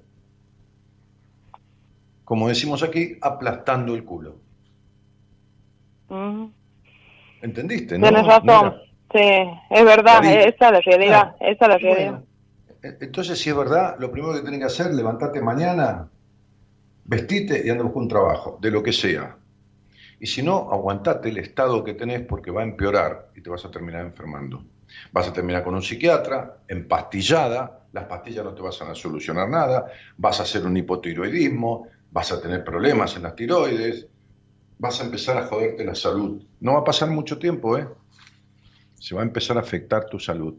como decimos aquí, aplastando el culo. ¿Entendiste? ¿no? Tienes razón. Sí, es verdad, esa es la realidad. esa es la realidad. E-, entonces, si es verdad, lo primero que tienes que hacer, levantarte mañana, vestite y anda a buscar un trabajo, de lo que sea. Y si no, aguantate el estado que tenés porque va a empeorar y te vas a terminar enfermando. Vas a terminar con un psiquiatra, empastillada, las pastillas no te van a solucionar nada, vas a hacer un hipotiroidismo, vas a tener problemas en las tiroides, vas a empezar a joderte la salud. No va a pasar mucho tiempo, ¿eh? Se va a empezar a afectar tu salud.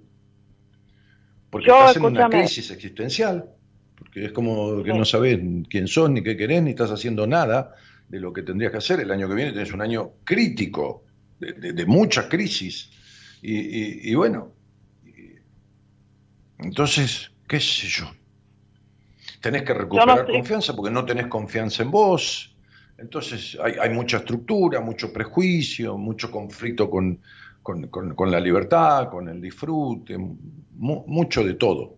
Porque estás en una crisis existencial, porque es como que no sabes quién sos, ni qué querés, ni estás haciendo nada de lo que tendrías que hacer. El año que viene tenés un año crítico, de, mucha crisis. Y, bueno, entonces, qué sé yo, tenés que recuperar confianza porque no tenés confianza en vos. Entonces hay, mucha estructura, mucho prejuicio, mucho conflicto con, la libertad, con el disfrute, mucho de todo.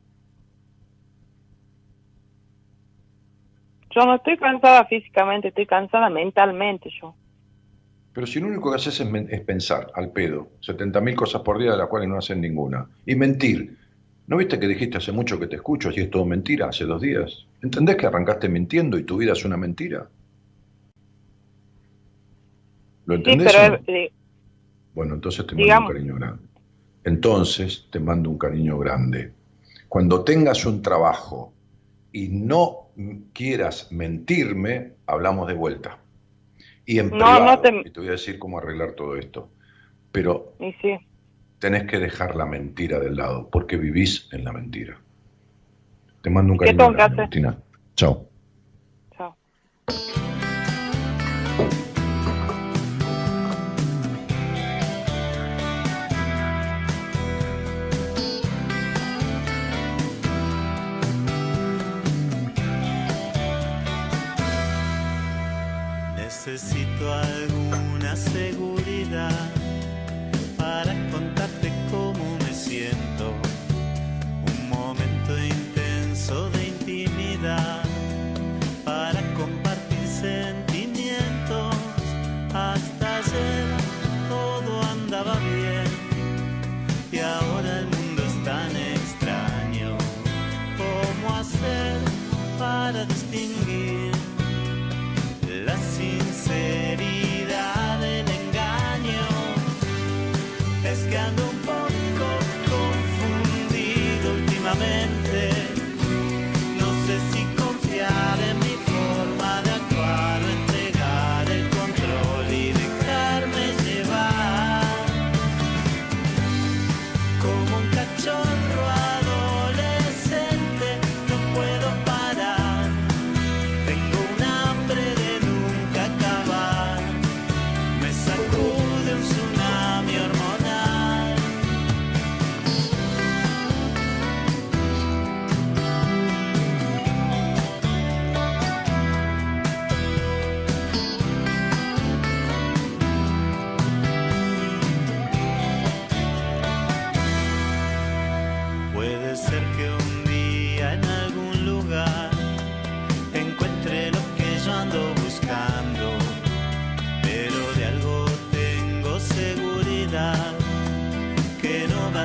Yo no estoy cansada físicamente, estoy cansada mentalmente yo. Pero si lo único que haces es, es pensar al pedo, 70.000 cosas por día de las cuales no hacen ninguna, y mentir, ¿No viste que dijiste hace mucho que te escucho y es todo mentira, hace dos días? ¿Entendés que arrancaste mintiendo y tu vida es una mentira? ¿Lo entendés? Eh, bueno, entonces te mando un cariño grande. Entonces te mando un cariño grande. Cuando tengas un trabajo y no quieras mentirme, hablamos de vuelta. Y en No, privado, no te- y te voy a decir cómo arreglar todo esto. Pero Y sí. tenés que dejar la mentira del lado, porque vivís en la mentira. Te mando un ¿Qué cariño. Chao. Chao.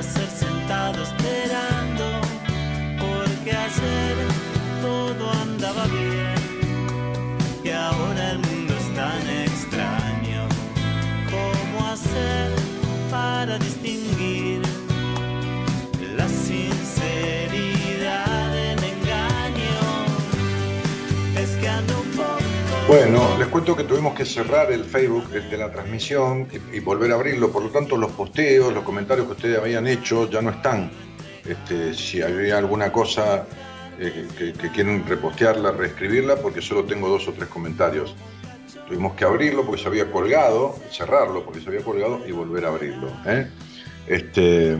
Que no Bueno, les cuento que tuvimos que cerrar el Facebook de la transmisión y, volver a abrirlo. Por lo tanto, los posteos, los comentarios que ustedes habían hecho ya no están. Este, si había alguna cosa eh, que, que quieren repostearla, reescribirla, porque solo tengo dos o tres comentarios. Tuvimos que abrirlo porque se había colgado, cerrarlo porque se había colgado y volver a abrirlo. ¿eh? Este,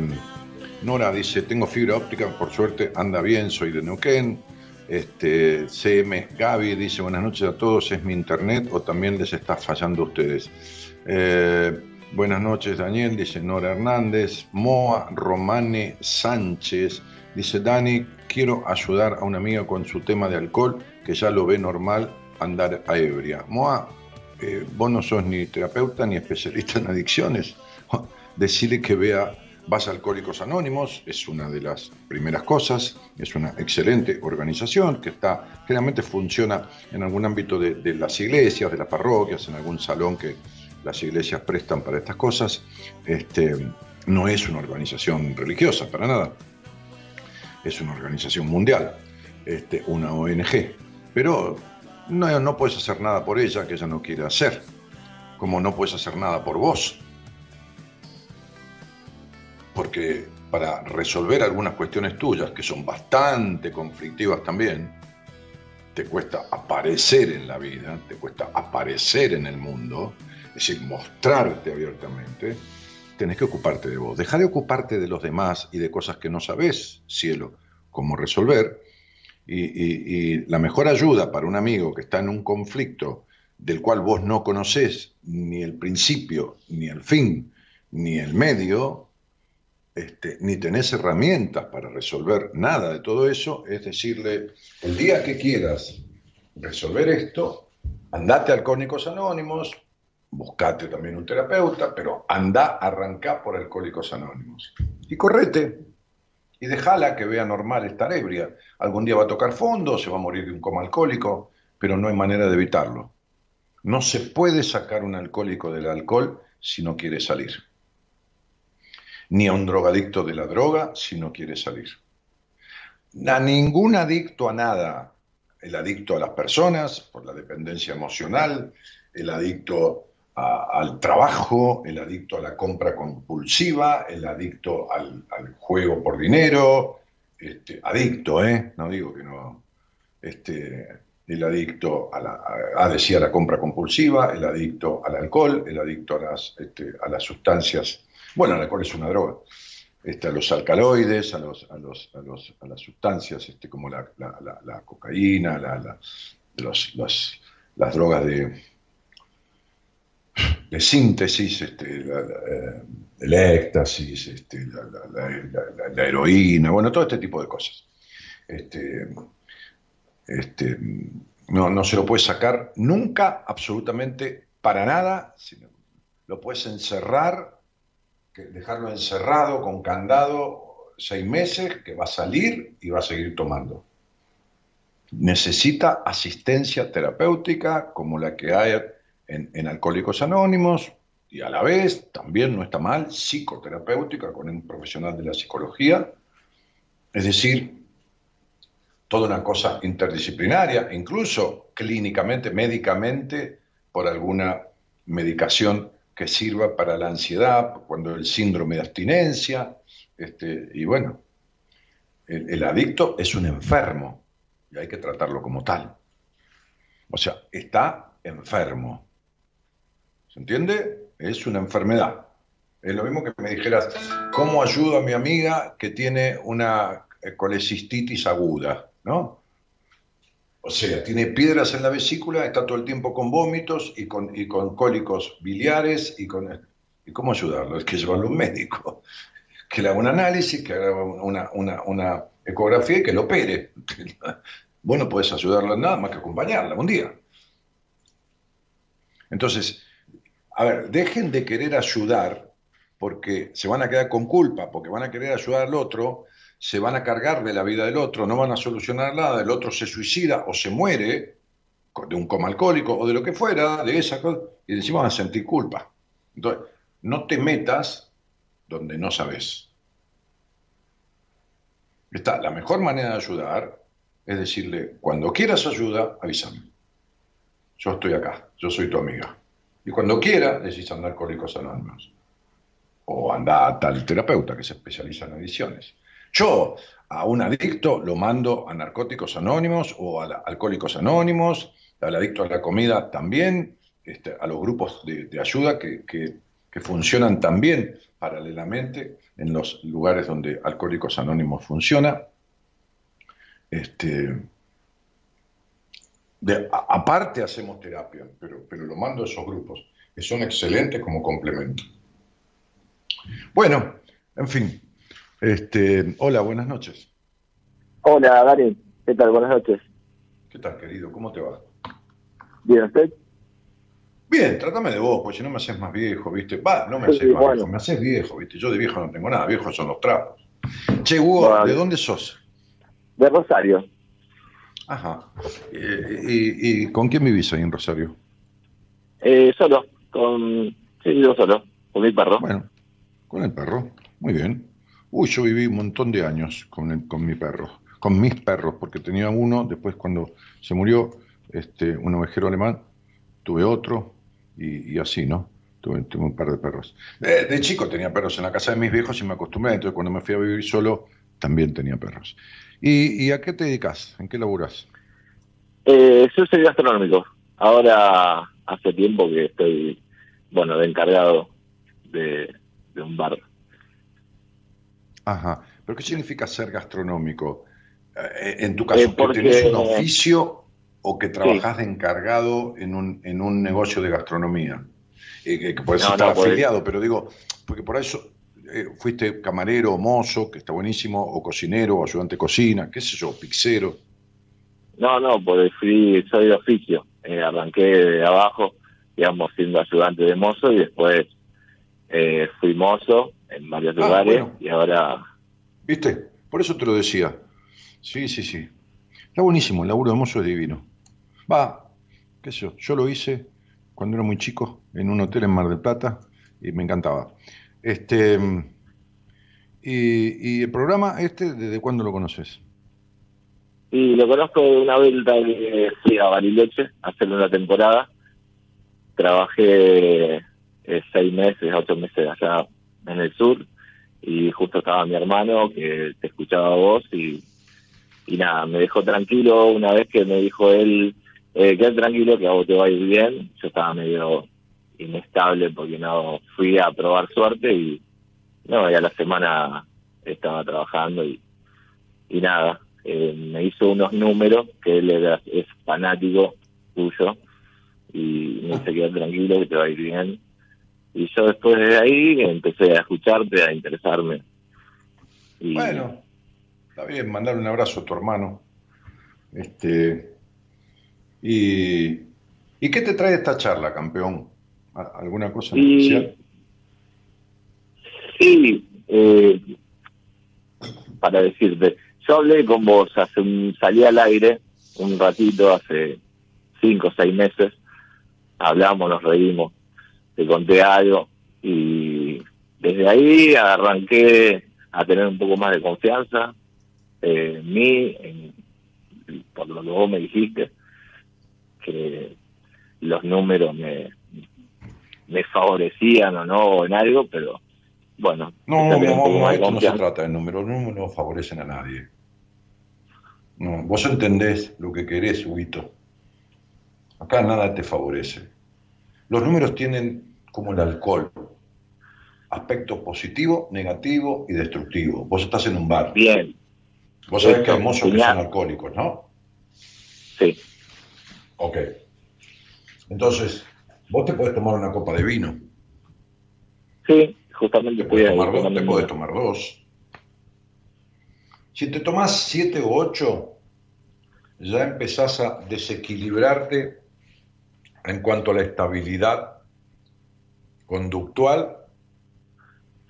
Nora dice, tengo fibra óptica, por suerte anda bien, soy de Neuquén. Este, CM Gaby dice, buenas noches a todos, es mi internet o también les está fallando a ustedes. Eh, buenas noches Daniel, dice Nora Hernández. Moa Romane Sánchez dice, Dani, quiero ayudar a una amiga con su tema de alcohol, que ya lo ve normal andar a ebria. Moa, eh, vos no sos ni terapeuta ni especialista en adicciones. [laughs] Decirle que vea Vas Alcohólicos Anónimos, es una de las primeras cosas, es una excelente organización que está, generalmente funciona en algún ámbito de, de las iglesias, de las parroquias, en algún salón que las iglesias prestan para estas cosas. Este, no es una organización religiosa, para nada. Es una organización mundial, este, una ONG. Pero no, no puedes hacer nada por ella que ella no quiere hacer, como no puedes hacer nada por vos porque para resolver algunas cuestiones tuyas, que son bastante conflictivas también, te cuesta aparecer en la vida, te cuesta aparecer en el mundo, es decir, mostrarte abiertamente, tenés que ocuparte de vos. Deja de ocuparte de los demás y de cosas que no sabes, cielo, cómo resolver. Y, y- la mejor ayuda para un amigo que está en un conflicto del cual vos no conocés ni el principio, ni el fin, ni el medio, este, ni tenés herramientas para resolver nada de todo eso, es decirle, el día que quieras resolver esto, andate a Alcohólicos Anónimos, buscate también un terapeuta, pero anda, arrancá por Alcohólicos Anónimos. Y correte, y déjala que vea normal estar ebria. Algún día va a tocar fondo, se va a morir de un coma alcohólico, pero no hay manera de evitarlo. No se puede sacar un alcohólico del alcohol si no quiere salir ni a un drogadicto de la droga si no quiere salir. a ningún adicto a nada. El adicto a las personas por la dependencia emocional, el adicto al trabajo, el adicto a la compra compulsiva, el adicto al, juego por dinero, este, adicto, ¿eh? No digo que no. Este, el adicto a la, a, la compra compulsiva, el adicto al alcohol, el adicto a las, este, a las sustancias. Bueno, el alcohol es una droga este, los alcaloides, a, los, a, los, a, los, a las sustancias este, como la, la, cocaína, la, los, las drogas de, de síntesis, este, el éxtasis, este, la, heroína, bueno, todo este tipo de cosas. Este, este, no, no se lo puede sacar nunca, absolutamente para nada, sino lo puedes encerrar dejarlo encerrado con candado seis meses, que va a salir y va a seguir tomando. Necesita asistencia terapéutica como la que hay en, Alcohólicos Anónimos y a la vez, también no está mal, psicoterapéutica con un profesional de la psicología, es decir, toda una cosa interdisciplinaria, incluso clínicamente, médicamente, por alguna medicación que sirva para la ansiedad, cuando el síndrome de abstinencia, este, y bueno, el, adicto es un enfermo y hay que tratarlo como tal. O sea, está enfermo. ¿Se entiende? Es una enfermedad. Es lo mismo que me dijeras, ¿cómo ayudo a mi amiga que tiene una colecistitis aguda? ¿No? O sea, tiene piedras en la vesícula, está todo el tiempo con vómitos y con, y con cólicos biliares y con... ¿Y cómo ayudarlo? Es que llevarlo a un médico, que le haga un análisis, que haga una, ecografía y que lo opere. [laughs] Bueno, puedes ayudarla nada más que acompañarla un día. Entonces, a ver, dejen de querer ayudar porque se van a quedar con culpa, porque van a querer ayudar al otro se van a cargar de la vida del otro, no van a solucionar nada, el otro se suicida o se muere de un coma alcohólico o de lo que fuera, de esa cosa, y encima van a sentir culpa. Entonces, no te metas donde no sabes. Está, la mejor manera de ayudar es decirle, cuando quieras ayuda, avísame. Yo estoy acá, yo soy tu amiga. Y cuando quiera, decís andar alcohólicos anónimos. O anda a tal terapeuta que se especializa en adicciones. Yo a un adicto lo mando a narcóticos anónimos o a alcohólicos anónimos, al adicto a la comida también, este, a los grupos de, ayuda que, funcionan también paralelamente en los lugares donde Alcohólicos Anónimos funciona. Este, aparte hacemos terapia, pero, pero lo mando a esos grupos, que son excelentes como complemento. Bueno, en fin, este, hola, buenas noches. Hola, Dani. ¿Qué tal? Buenas noches. ¿Qué tal, querido? ¿Cómo te va? Bien, ¿usted? Bien, trátame de vos, pues si no me haces más viejo, ¿viste? Va, no me haces más viejo, me haces viejo, ¿viste? Yo de viejo no tengo nada, viejos son los trapos. Che, Hugo, ¿de dónde sos? De Rosario. Ajá. ¿Y, con quién vivís ahí en Rosario? Eh, solo, con... Sí, yo solo, con mi perro. Bueno, con el perro, muy bien. Uy, yo viví un montón de años con, con mi perro, con mis perros, porque tenía uno, después cuando se murió este, un ovejero alemán, tuve otro y, así, ¿no? Tuve, un par de perros. De, chico tenía perros en la casa de mis viejos y me acostumbré, entonces cuando me fui a vivir solo también tenía perros. ¿Y, a qué te dedicas? ¿En qué laburas? Eh, yo soy gastronómico. Ahora hace tiempo que estoy, bueno, de encargado de un bar Ajá. ¿Pero qué significa ser gastronómico? Eh, en tu caso, ¿que tenés un oficio o que trabajás de encargado en un, en un negocio de gastronomía? Eh, que, que estar afiliado, pero digo, porque por eso eh, fuiste camarero, mozo, que está buenísimo, o cocinero, o ayudante de cocina, qué sé yo, pixero. No, no, porque fui, soy de oficio. arranqué de abajo, digamos, siendo ayudante de mozo y después fui mozo en varios ah, lugares y ahora... ¿Viste? Por eso te lo decía. Sí, sí, sí. Está buenísimo, el laburo de mozo es divino. Va, qué sé yo, yo lo hice cuando era muy chico en un hotel en Mar del Plata y me encantaba. Este, y, el programa este, ¿desde cuándo lo conoces? Y lo conozco de una vuelta que fui a Bariloche a hacer una temporada. Trabajé eh, seis meses, ocho meses allá en el sur y justo estaba mi hermano que te escuchaba a vos y, y nada, me dejó tranquilo una vez que me dijo él, eh, quédate tranquilo que a vos te va a ir bien. Yo estaba medio inestable porque no fui a probar suerte y no, ya la semana estaba trabajando y, y nada, eh, me hizo unos números que él era, es fanático tuyo y me dice quédate tranquilo que te va a ir bien. Y yo después de ahí empecé a escucharte, a interesarme. Y... Bueno, está bien, mandarle un abrazo a tu hermano. Este, y, ¿Y qué te trae esta charla, campeón? ¿Alguna cosa especial? Sí, eh, para decirte, yo hablé con vos, hace un, salí al aire un ratito, hace cinco o seis meses, hablamos, nos reímos, te conté algo y desde ahí arranqué a tener un poco más de confianza en mí, por lo que vos me dijiste, que los números me, me favorecían o no en algo, pero bueno. No, no, esto no se trata de números, los números no favorecen a nadie. No, vos entendés lo que querés, Huito. Acá nada te favorece. Los números tienen como el alcohol, aspecto positivo, negativo y destructivo. Vos estás en un bar. Bien. Vos sabés que hay mozos que son alcohólicos, ¿no? Sí. Ok. Entonces, vos te podés tomar una copa de vino. Sí, justamente. Te podés tomar dos, te podés tomar dos. Si te tomás siete o ocho, ya empezás a desequilibrarte en cuanto a la estabilidad conductual,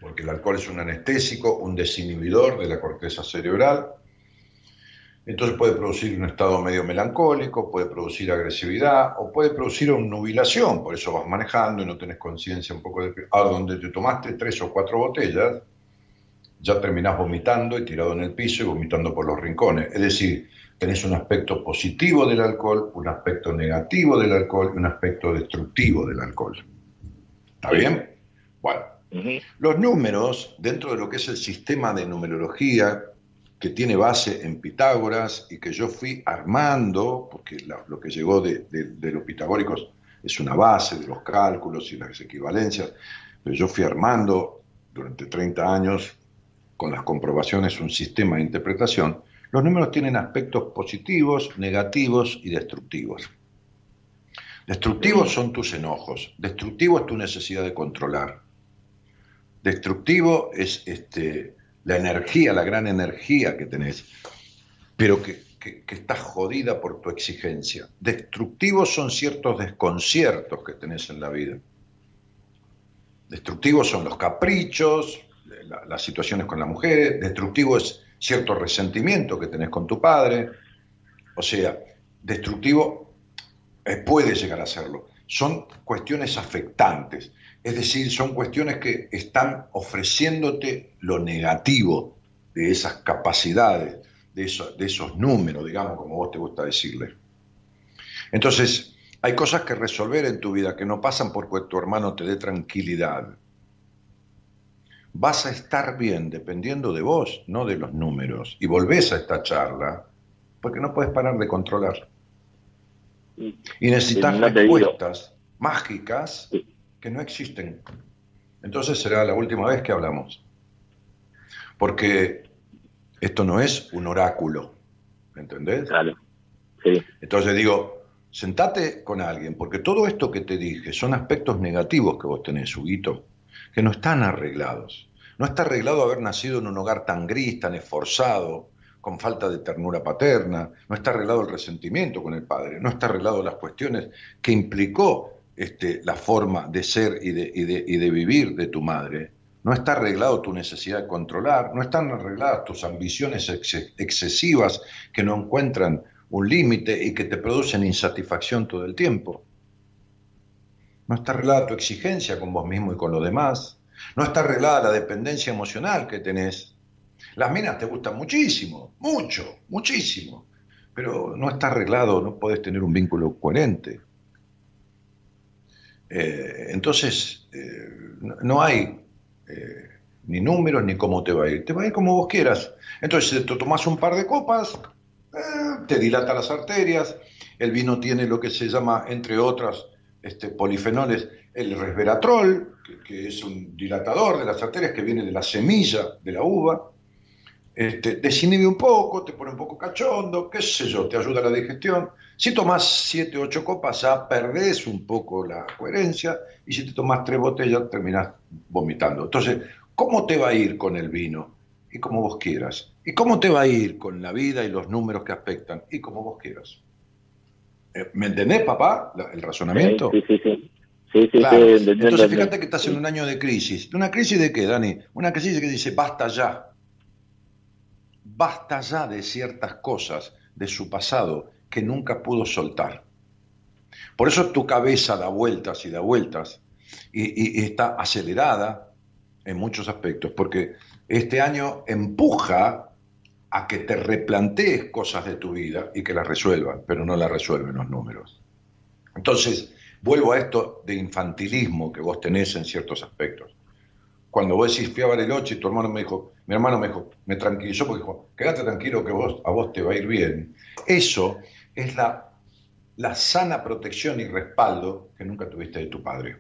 porque el alcohol es un anestésico, un desinhibidor de la corteza cerebral, entonces puede producir un estado medio melancólico, puede producir agresividad o puede producir nubilación, por eso vas manejando y no tenés conciencia un poco de... A donde te tomaste tres o cuatro botellas, ya terminás vomitando y tirado en el piso y vomitando por los rincones. Es decir, tenés un aspecto positivo del alcohol, un aspecto negativo del alcohol y un aspecto destructivo del alcohol. ¿Está bien? Bueno, los números, dentro de lo que es el sistema de numerología, que tiene base en Pitágoras y que yo fui armando, porque lo que llegó de, los pitagóricos es una base de los cálculos y las equivalencias, pero yo fui armando durante 30 años con las comprobaciones un sistema de interpretación, los números tienen aspectos positivos, negativos y destructivos. Destructivos son tus enojos, destructivo es tu necesidad de controlar. Destructivo es este, la energía, la gran energía que tenés, pero que, que, estás jodida por tu exigencia. Destructivos son ciertos desconciertos que tenés en la vida. Destructivos son los caprichos, las situaciones con la mujer, destructivo es cierto resentimiento que tenés con tu padre, o sea, destructivo eh, puede llegar a serlo. Son cuestiones afectantes. Es decir, son cuestiones que están ofreciéndote lo negativo de esas capacidades, de, de esos números, digamos, como vos te gusta decirle. Entonces, hay cosas que resolver en tu vida que no pasan porque tu hermano te dé tranquilidad. Vas a estar bien dependiendo de vos, no de los números. Y volvés a esta charla porque no puedes parar de controlar. Y necesitas respuestas mágicas que no existen. Entonces será la última vez que hablamos. Porque esto no es un oráculo, ¿entendés? Claro. Sí. Entonces digo, sentate con alguien, porque todo esto que te dije son aspectos negativos que vos tenés, Huguito, que no están arreglados. No está arreglado haber nacido en un hogar tan gris, tan esforzado, con falta de ternura paterna, no está arreglado el resentimiento con el padre, no está arreglado las cuestiones que implicó este, la forma de ser y de, y, de, vivir de tu madre, no está arreglado tu necesidad de controlar, no están arregladas tus ambiciones excesivas que no encuentran un límite y que te producen insatisfacción todo el tiempo. No está arreglada tu exigencia con vos mismo y con los demás. No está arreglada la dependencia emocional que tenés. Las minas te gustan muchísimo, mucho, muchísimo. pero no está arreglado, no puedes tener un vínculo coherente. Eh, entonces, eh, no hay eh, ni números ni cómo te va a ir. Te va a ir como vos quieras. Entonces, si te tomas un par de copas, te dilata las arterias. El vino tiene lo que se llama, entre otras este, polifenoles, el resveratrol, que, es un dilatador de las arterias que viene de la semilla de la uva. Este, desinhibe un poco, te pone un poco cachondo, qué sé yo, te ayuda a la digestión. Si tomas 7, 8 copas ya perdés un poco la coherencia y si te tomas 3 botellas terminás vomitando. Entonces, ¿cómo te va a ir con el vino? Y como vos quieras. ¿Y cómo te va a ir con la vida y los números que afectan? Y como vos quieras. Eh, ¿Me entendés, papá, el razonamiento? Sí, sí, sí. Sí, sí, Entonces, fíjate que estás en un año de crisis. ¿Una crisis de qué, Dani? Una crisis que dice, basta ya. Basta ya de ciertas cosas de su pasado que nunca pudo soltar. Por eso tu cabeza da vueltas y da vueltas y, y está acelerada en muchos aspectos, porque este año empuja a que te replantees cosas de tu vida y que las resuelvan, pero no las resuelven los números. Entonces, vuelvo a esto de infantilismo que vos tenés en ciertos aspectos. Cuando vos decís, fui a Bariloche tu hermano me dijo, mi hermano me dijo, me tranquilizó porque dijo, quédate tranquilo que vos, a vos te va a ir bien. Eso es la, la sana protección y respaldo que nunca tuviste de tu padre.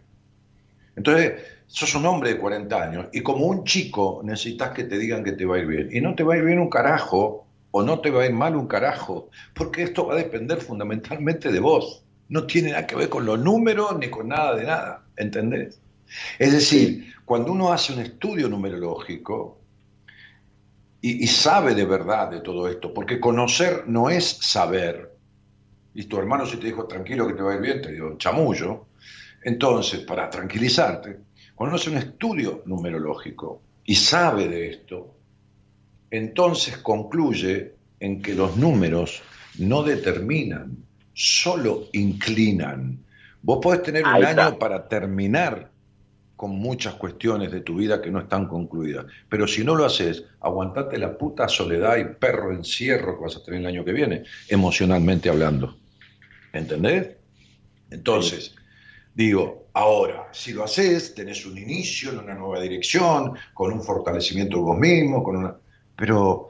Entonces, sos un hombre de 40 años y como un chico necesitas que te digan que te va a ir bien. Y no te va a ir bien un carajo o no te va a ir mal un carajo, porque esto va a depender fundamentalmente de vos. No tiene nada que ver con los números ni con nada de nada, ¿entendés? Es decir, cuando uno hace un estudio numerológico y, y sabe de verdad de todo esto, porque conocer no es saber, y tu hermano si te dijo tranquilo que te va a ir bien, te dio chamullo, entonces, para tranquilizarte, cuando uno hace un estudio numerológico y sabe de esto, entonces concluye en que los números no determinan, solo inclinan. Vos podés tener un año para terminar con muchas cuestiones de tu vida que no están concluidas, pero si no lo haces, aguantate la puta soledad y perro encierro que vas a tener el año que viene, emocionalmente hablando. ¿Entendés? Entonces, digo, Ahora, si lo haces, tenés un inicio en una nueva dirección, con un fortalecimiento de vos mismo, con una... Pero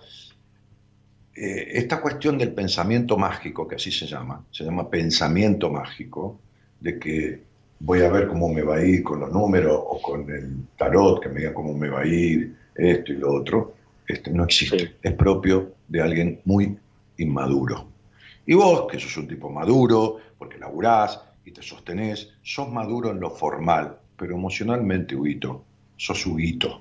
eh, esta cuestión del pensamiento mágico, que así se llama, se llama pensamiento mágico, de que voy a ver cómo me va a ir con los números o con el tarot, que me diga cómo me va a ir esto y lo otro, este, no existe. Es propio de alguien muy inmaduro. Y vos, que sos un tipo maduro, porque laburás, y te sostenés, sos maduro en lo formal, pero emocionalmente, Huguito, sos Huguito.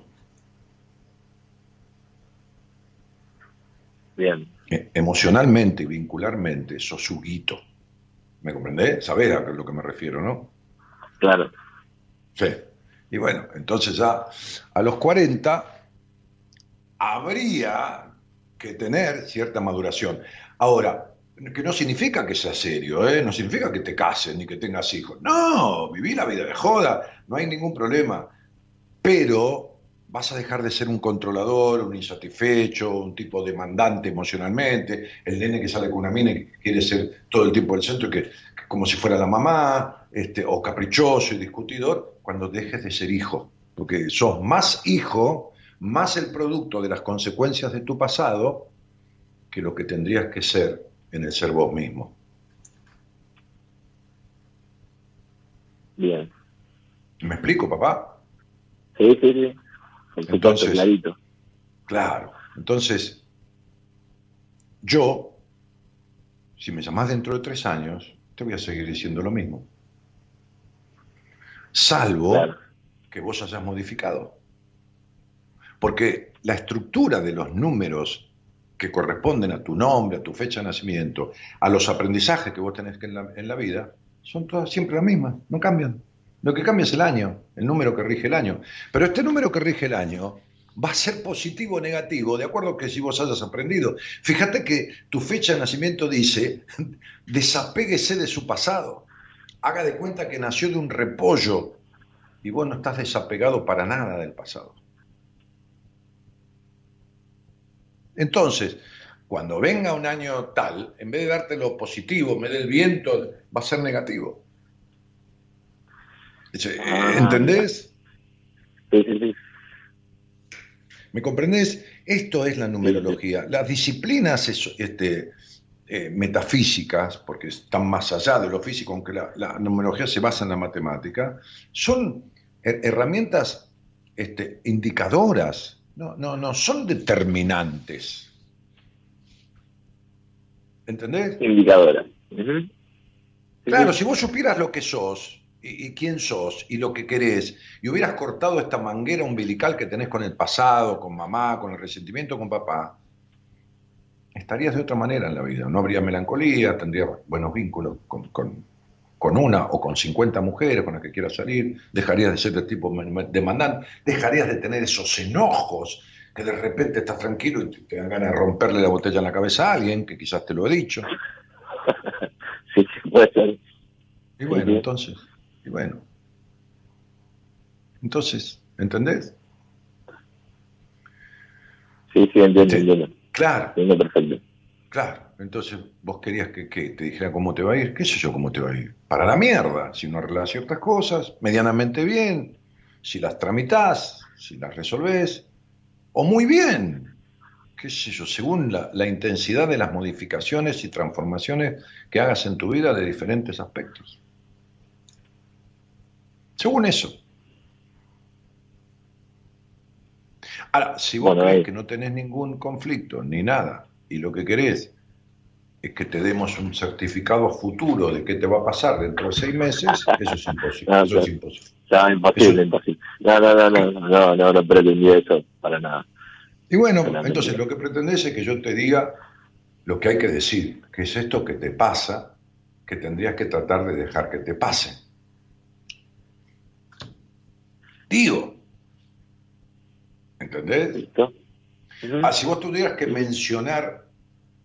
Bien. E, emocionalmente y vincularmente, sos Huguito. ¿Me comprendés? Sabés a lo que me refiero, ¿no? Claro. Sí. Y bueno, entonces ya a los 40 habría que tener cierta maduración. Ahora, que no significa que sea serio, ¿eh? no significa que te cases ni que tengas hijos. No, viví la vida de joda, no hay ningún problema. Pero vas a dejar de ser un controlador, un insatisfecho, un tipo demandante emocionalmente, el nene que sale con una mina y que quiere ser todo el tiempo el centro, que, como si fuera la mamá, este, o caprichoso y discutidor, cuando dejes de ser hijo. Porque sos más hijo, más el producto de las consecuencias de tu pasado, que lo que tendrías que ser en el ser vos mismo. Bien. ¿Me explico, papá? Sí, sí, sí. Entonces, claro. Entonces, yo, si me llamás dentro de tres años, te voy a seguir diciendo lo mismo. Salvo que vos hayas modificado. Porque la estructura de los números que corresponden a tu nombre, a tu fecha de nacimiento, a los aprendizajes que vos tenés que en, la, vida, son todas siempre las mismas, no cambian. Lo que cambia es el año, el número que rige el año. Pero este número que rige el año va a ser positivo o negativo, de acuerdo que si vos hayas aprendido. Fíjate que tu fecha de nacimiento dice, [laughs] desapéguese de su pasado. Haga de cuenta que nació de un repollo y vos no estás desapegado para nada del pasado. Entonces, cuando venga un año tal, en vez de darte lo positivo, me dé el viento, va a ser negativo. Ah. ¿Entendés? Sí, sí, sí. ¿Me comprendés? Esto es la numerología. Las disciplinas es- este, eh, metafísicas, porque están más allá de lo físico, aunque la, la numerología se basa en la matemática, son her- herramientas este, indicadoras, no, no, no son determinantes. ¿Entendés? Indicadora. Claro, si vos supieras lo que sos y, y quién sos y lo que querés, y hubieras cortado esta manguera umbilical que tenés con el pasado, con mamá, con el resentimiento con papá, estarías de otra manera en la vida. No habría melancolía, tendrías buenos vínculos con, con- con una o con 50 mujeres con las que quieras salir, dejarías de ser de tipo demandante, dejarías de tener esos enojos que de repente estás tranquilo y te, dan ganas de romperle la botella en la cabeza a alguien, que quizás te lo he dicho. [laughs] Sí, sí, puede ser. Y bueno, entonces, y bueno. Entonces, ¿entendés? Sí, sí, entiendo, Sí. entiendo. Claro, Entiendo perfecto. claro. Entonces, vos querías que, que te dijera cómo te va a ir. ¿Qué sé yo cómo te va a ir? Para la mierda, si no arreglas ciertas cosas, medianamente bien, si las tramitas, si las resolvés, o muy bien, qué sé yo, según la, la intensidad de las modificaciones y transformaciones que hagas en tu vida de diferentes aspectos. Según eso. Ahora, si vos Bueno, crees que no tenés ningún conflicto ni nada, y lo que querés que te demos un certificado futuro de qué te va a pasar dentro de seis meses, eso es imposible. Ah, Eso es imposible. Ya, imposible, Eso- imposible. No, no, no, no, no, no, no pretendí eso para nada. Y bueno, entonces lo que pretendés es que yo te diga lo que hay que decir, que es esto que te pasa, que tendrías que tratar de dejar que te pase. Digo. ¿Entendés? ¿Listo? Ah, si vos tuvieras que mencionar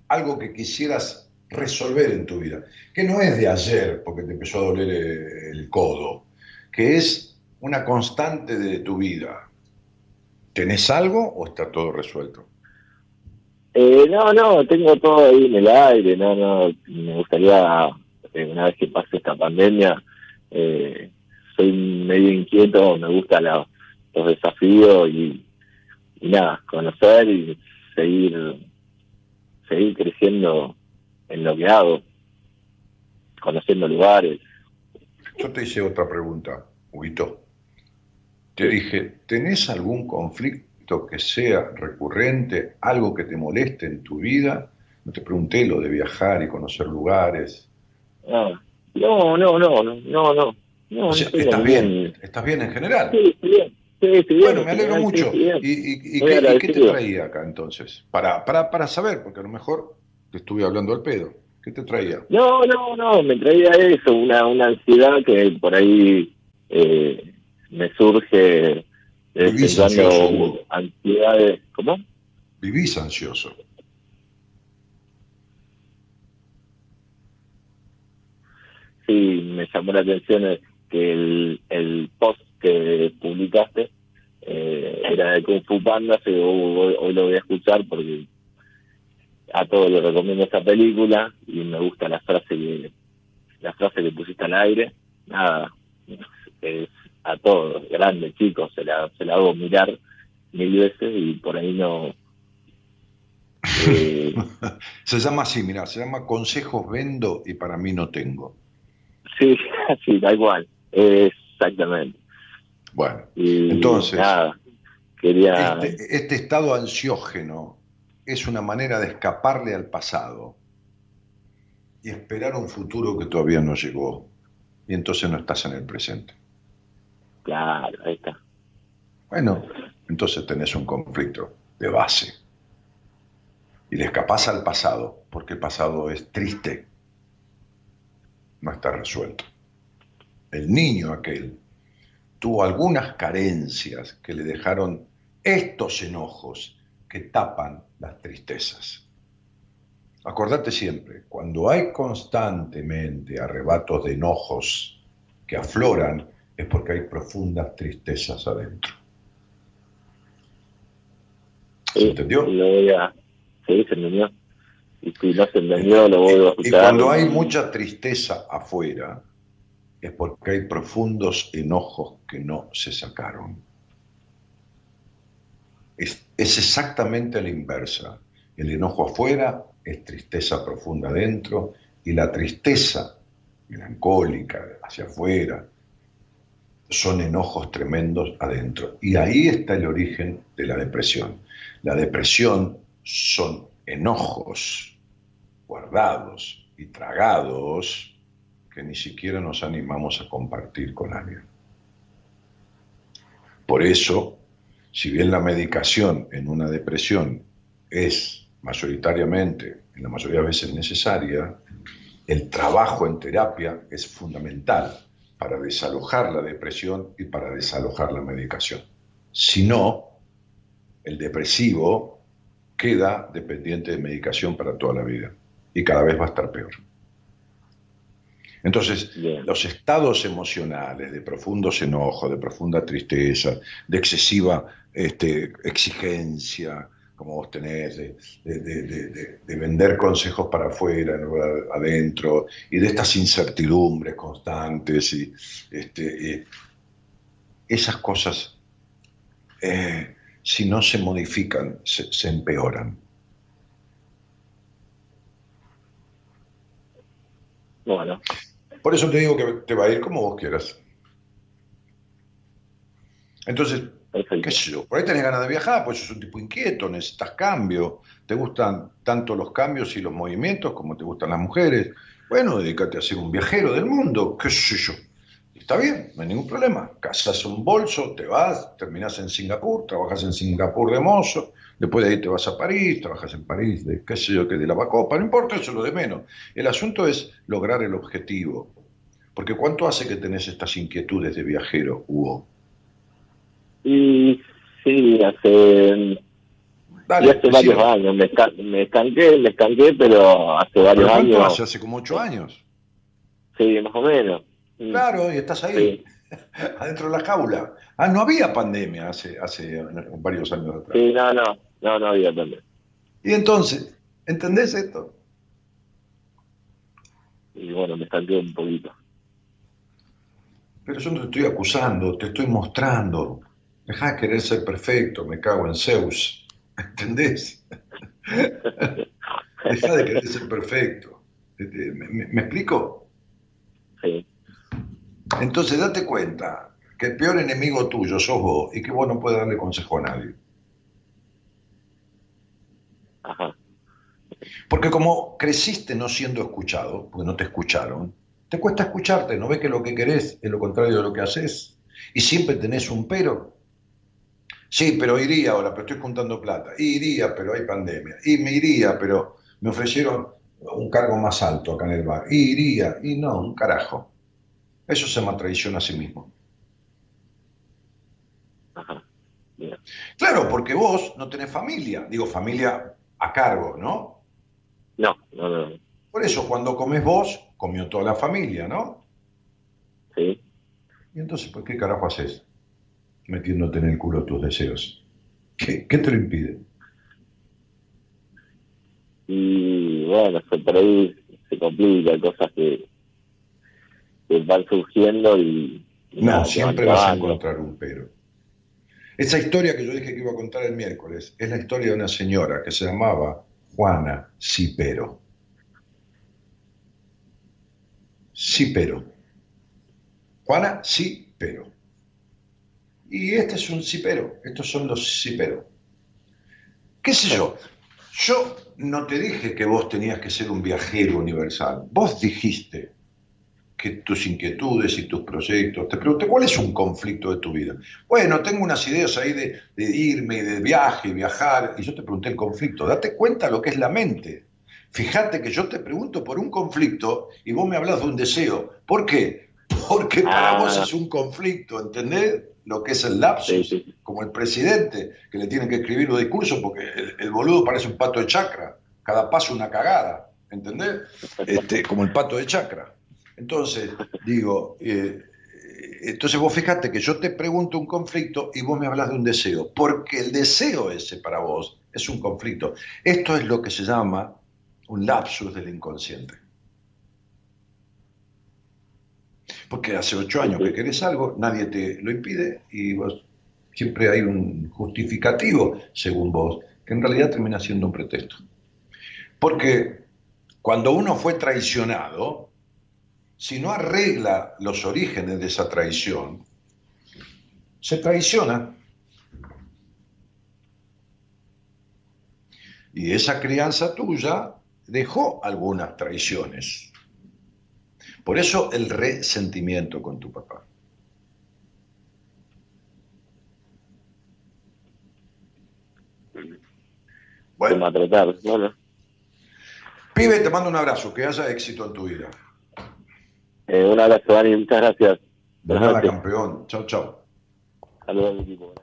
algo que quisieras resolver en tu vida, que no es de ayer porque te empezó a doler eh, el codo, que es una constante de tu vida, ¿tenés algo o está todo resuelto? Eh, no, no, tengo todo ahí en el aire, no, no, me gustaría, eh, una vez que pase esta pandemia, eh, soy medio inquieto, me gustan los desafíos y nada, conocer y seguir, seguir creciendo en lo que hago, conociendo lugares. Yo te hice otra pregunta, Huguito. Te dije, ¿tenés algún conflicto que sea recurrente, algo que te moleste en tu vida? No te pregunté lo de viajar y conocer lugares. No, no, no, no, no, no. no O sea, estoy ¿estás bien? ¿Estás bien en general? Sí, Sí, Bueno, me alegro mucho. ¿Y, y- qué, te traía acá entonces? Para, para, para saber, porque a lo mejor te estuve hablando al pedo. ¿Qué te traía? No, no, no, me traía eso, una, una ansiedad que por ahí eh, me surge en Vivís ansioso, Hugo. ansiedades. ¿Cómo? Vivís ansioso. Sí, me llamó la atención eh, que el, el post que publicaste eh, era de Kung Fu Panda, que hoy, hoy- lo voy a escuchar porque a todos les recomiendo esta película y me gusta la frase que la frase que pusiste al aire. Nada, es a todos, grandes, chicos, se la, se la hago mirar mil veces y por ahí no... eh, [laughs] Se llama así, mira, se llama Consejos Vendo y para mí no tengo. sí, [laughs] sí, da igual, exactamente. Bueno, Y Entonces, nada, quería... este, este estado ansiógeno es una manera de escaparle al pasado y esperar un futuro que todavía no llegó. Y entonces no estás en el presente. Claro, ahí está. Bueno, entonces tenés un conflicto de base. Y le escapás al pasado, porque el pasado es triste. No está resuelto. El niño aquel tuvo algunas carencias que le dejaron estos enojos que tapan las tristezas. Acordate siempre, cuando hay constantemente arrebatos de enojos que afloran, es porque hay profundas tristezas adentro. ¿Se Sí, entendió? Lo voy a... Sí, se entendió. y si no se entendió lo vuelvo a escuchar. Y cuando hay mucha tristeza afuera, es porque hay profundos enojos que no se sacaron. Es, es exactamente la inversa. El enojo afuera es tristeza profunda adentro y la tristeza melancólica hacia afuera son enojos tremendos adentro. Y ahí está el origen de la depresión. La depresión son enojos guardados y tragados que ni siquiera nos animamos a compartir con alguien. Por eso, si bien la medicación en una depresión es mayoritariamente, en la mayoría de veces necesaria, el trabajo en terapia es fundamental para desalojar la depresión y para desalojar la medicación. Si no, el depresivo queda dependiente de medicación para toda la vida y cada vez va a estar peor. Entonces, los estados emocionales de profundos enojos, de profunda tristeza, de excesiva este, exigencia, como vos tenés, de, vender consejos para afuera, no adentro, y de estas incertidumbres constantes, y, este, esas cosas, eh, si no se modifican, se, empeoran. Bueno. Por eso te digo que te va a ir como vos quieras. Entonces, ¿Qué sé yo? Por ahí tenés ganas de viajar, pues sos un tipo inquieto, necesitas cambio, te gustan tanto los cambios y los movimientos como te gustan las mujeres. Bueno, dedícate a ser un viajero del mundo, qué sé yo. Está bien, no hay ningún problema. Casas un bolso, te vas, terminas en Singapur, trabajas en Singapur de mozo, después de ahí te vas a París, trabajas en París de qué sé yo, que de la Bacopa, no importa, eso es lo de menos. El asunto es lograr el objetivo. Porque ¿cuánto hace que tenés estas inquietudes de viajero, Hugo? Y sí, hace, hace varios años. Me, me estanqué, me estanqué, pero hace varios años. Hace, hace como ocho años. Sí, más o menos. Mm. Claro, y estás ahí, [laughs] adentro de la jaula. Ah, no había pandemia hace, hace varios años atrás. Sí, no, no, no, no había pandemia. Y entonces, ¿entendés esto? Y bueno, me estanqué un poquito. Pero yo no te estoy acusando, te estoy mostrando. Deja de querer ser perfecto, me cago en Zeus. [laughs] ¿Entendés? [laughs] Deja de querer ser perfecto. Este, ¿Me, explico? Sí. Entonces date cuenta que el peor enemigo tuyo sos vos y que vos no puedes darle consejo a nadie. Ajá. Porque como creciste no siendo escuchado, porque no te escucharon, te cuesta escucharte, no ves que lo que querés es lo contrario de lo que haces y siempre tenés un pero Sí, pero iría ahora, pero estoy juntando plata. Iría, pero hay pandemia. Y me iría, pero me ofrecieron un cargo más alto acá en el bar. iría, y no, un carajo. Eso se llama traición a sí mismo. Claro, porque vos no tenés familia. Digo, familia a cargo, ¿no? No, no, no. Por eso, cuando comes vos, comió toda la familia, ¿no? Sí. ¿Y entonces por qué carajo haces? metiéndote en el culo tus deseos. ¿Qué, te lo impide? Y bueno, por ahí se complica, cosas que, van surgiendo y... no, siempre vas a encontrar un pero. Esa historia que yo dije que iba a contar el miércoles es la historia de una señora que se llamaba Juana Cipero. Cipero. Juana Cipero. Y este es un cipero, estos son los ciperos. ¿Qué sé yo? Yo no te dije que vos tenías que ser un viajero universal. Vos dijiste que tus inquietudes y tus proyectos. Te pregunté, ¿cuál es un conflicto de tu vida? Bueno, tengo unas ideas ahí de, de irme, de viaje, viajar, y yo te pregunté el conflicto. Date cuenta lo que es la mente. Fíjate que yo te pregunto por un conflicto y vos me hablas de un deseo. ¿Por qué? Porque para vos ah. es un conflicto, ¿entendés? lo que es el lapsus, como el presidente, que le tienen que escribir los discursos porque el, boludo parece un pato de chacra, cada paso una cagada, ¿entendés? Este, como el pato de chacra. Entonces, digo, eh, entonces vos fíjate que yo te pregunto un conflicto y vos me hablas de un deseo, porque el deseo ese para vos es un conflicto. Esto es lo que se llama un lapsus del inconsciente. Porque hace ocho años que querés algo, nadie te lo impide y vos siempre hay un justificativo, según vos, que en realidad termina siendo un pretexto. Porque cuando uno fue traicionado, si no arregla los orígenes de esa traición, se traiciona. Y esa crianza tuya dejó algunas traiciones. Por eso el resentimiento con tu papá. Bueno. Pibe, te mando un abrazo, que haya éxito en tu vida. Eh, un abrazo, Dani, muchas gracias. De nada, campeón. Chao, chao. Saludos equipo.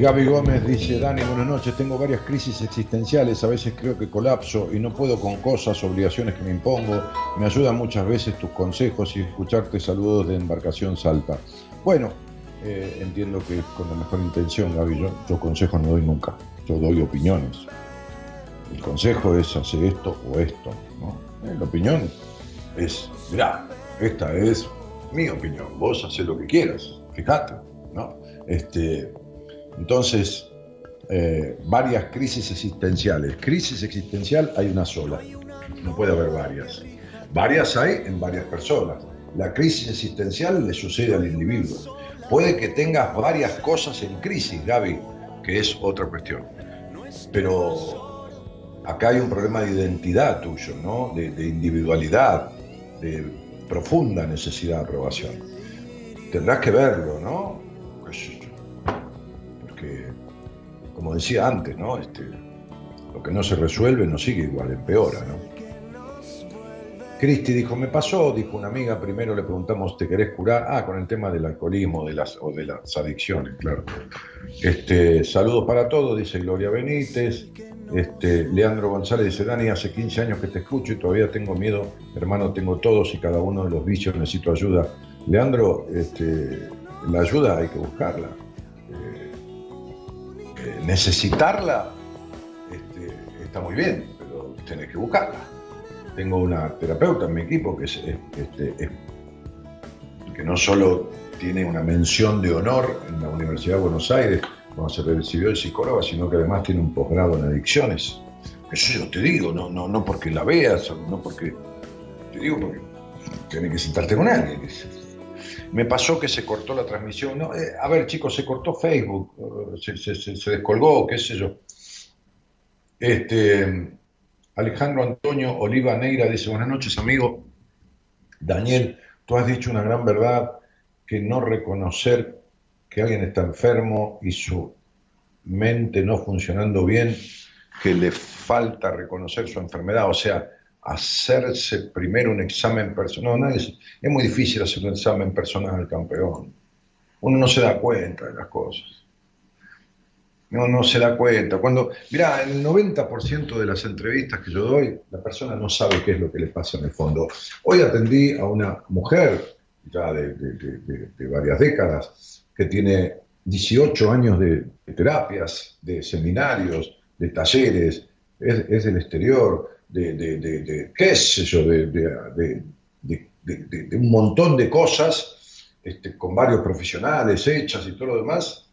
Gaby Gómez dice, Dani, buenas noches, tengo varias crisis existenciales, a veces creo que colapso y no puedo con cosas, obligaciones que me impongo. Me ayudan muchas veces tus consejos y escucharte saludos de embarcación Salta. Bueno, eh, entiendo que con la mejor intención, Gaby, yo, yo consejos no doy nunca, yo doy opiniones. El consejo es hacer esto o esto, ¿no? Eh, la opinión es, mira, esta es mi opinión, vos haces lo que quieras, fíjate, ¿no? Este, entonces, eh, varias crisis existenciales. Crisis existencial hay una sola, no puede haber varias. Varias hay en varias personas. La crisis existencial le sucede al individuo. Puede que tengas varias cosas en crisis, Gaby, que es otra cuestión. Pero acá hay un problema de identidad tuyo, ¿no? De, de individualidad, de profunda necesidad de aprobación. Tendrás que verlo, ¿no? Como decía antes, ¿no? Este, lo que no se resuelve no sigue igual, empeora, ¿no? Cristi dijo, me pasó, dijo una amiga, primero le preguntamos, ¿te querés curar? Ah, con el tema del alcoholismo de las, o de las adicciones, claro. Este, saludos para todos, dice Gloria Benítez. Este, Leandro González dice, Dani, hace 15 años que te escucho y todavía tengo miedo, hermano, tengo todos y cada uno de los vicios, necesito ayuda. Leandro, este, la ayuda hay que buscarla necesitarla este, está muy bien, pero tenés que buscarla. Tengo una terapeuta en mi equipo que es, este, que no solo tiene una mención de honor en la Universidad de Buenos Aires cuando se recibió de psicóloga, sino que además tiene un posgrado en adicciones. Eso yo te digo, no, no, no porque la veas, no porque. Te digo porque tienes que sentarte con alguien. Me pasó que se cortó la transmisión. No, eh, a ver, chicos, se cortó Facebook, eh, se, se, descolgó, qué sé yo. Este, Alejandro Antonio Oliva Neira dice: Buenas noches, amigo. Daniel, tú has dicho una gran verdad que no reconocer que alguien está enfermo y su mente no funcionando bien, que le falta reconocer su enfermedad, o sea, hacerse primero un examen personal. es, es muy difícil hacer un examen personal, campeón. Uno no se da cuenta de las cosas. No, no se da cuenta. Cuando, mira, el 90% de las entrevistas que yo doy, la persona no sabe qué es lo que le pasa en el fondo. Hoy atendí a una mujer, ya de, de varias décadas, que tiene 18 años de, terapias, de seminarios, de talleres, es, del exterior, de, qué sé yo, de, un montón de cosas, este, con varios profesionales hechas y todo lo demás,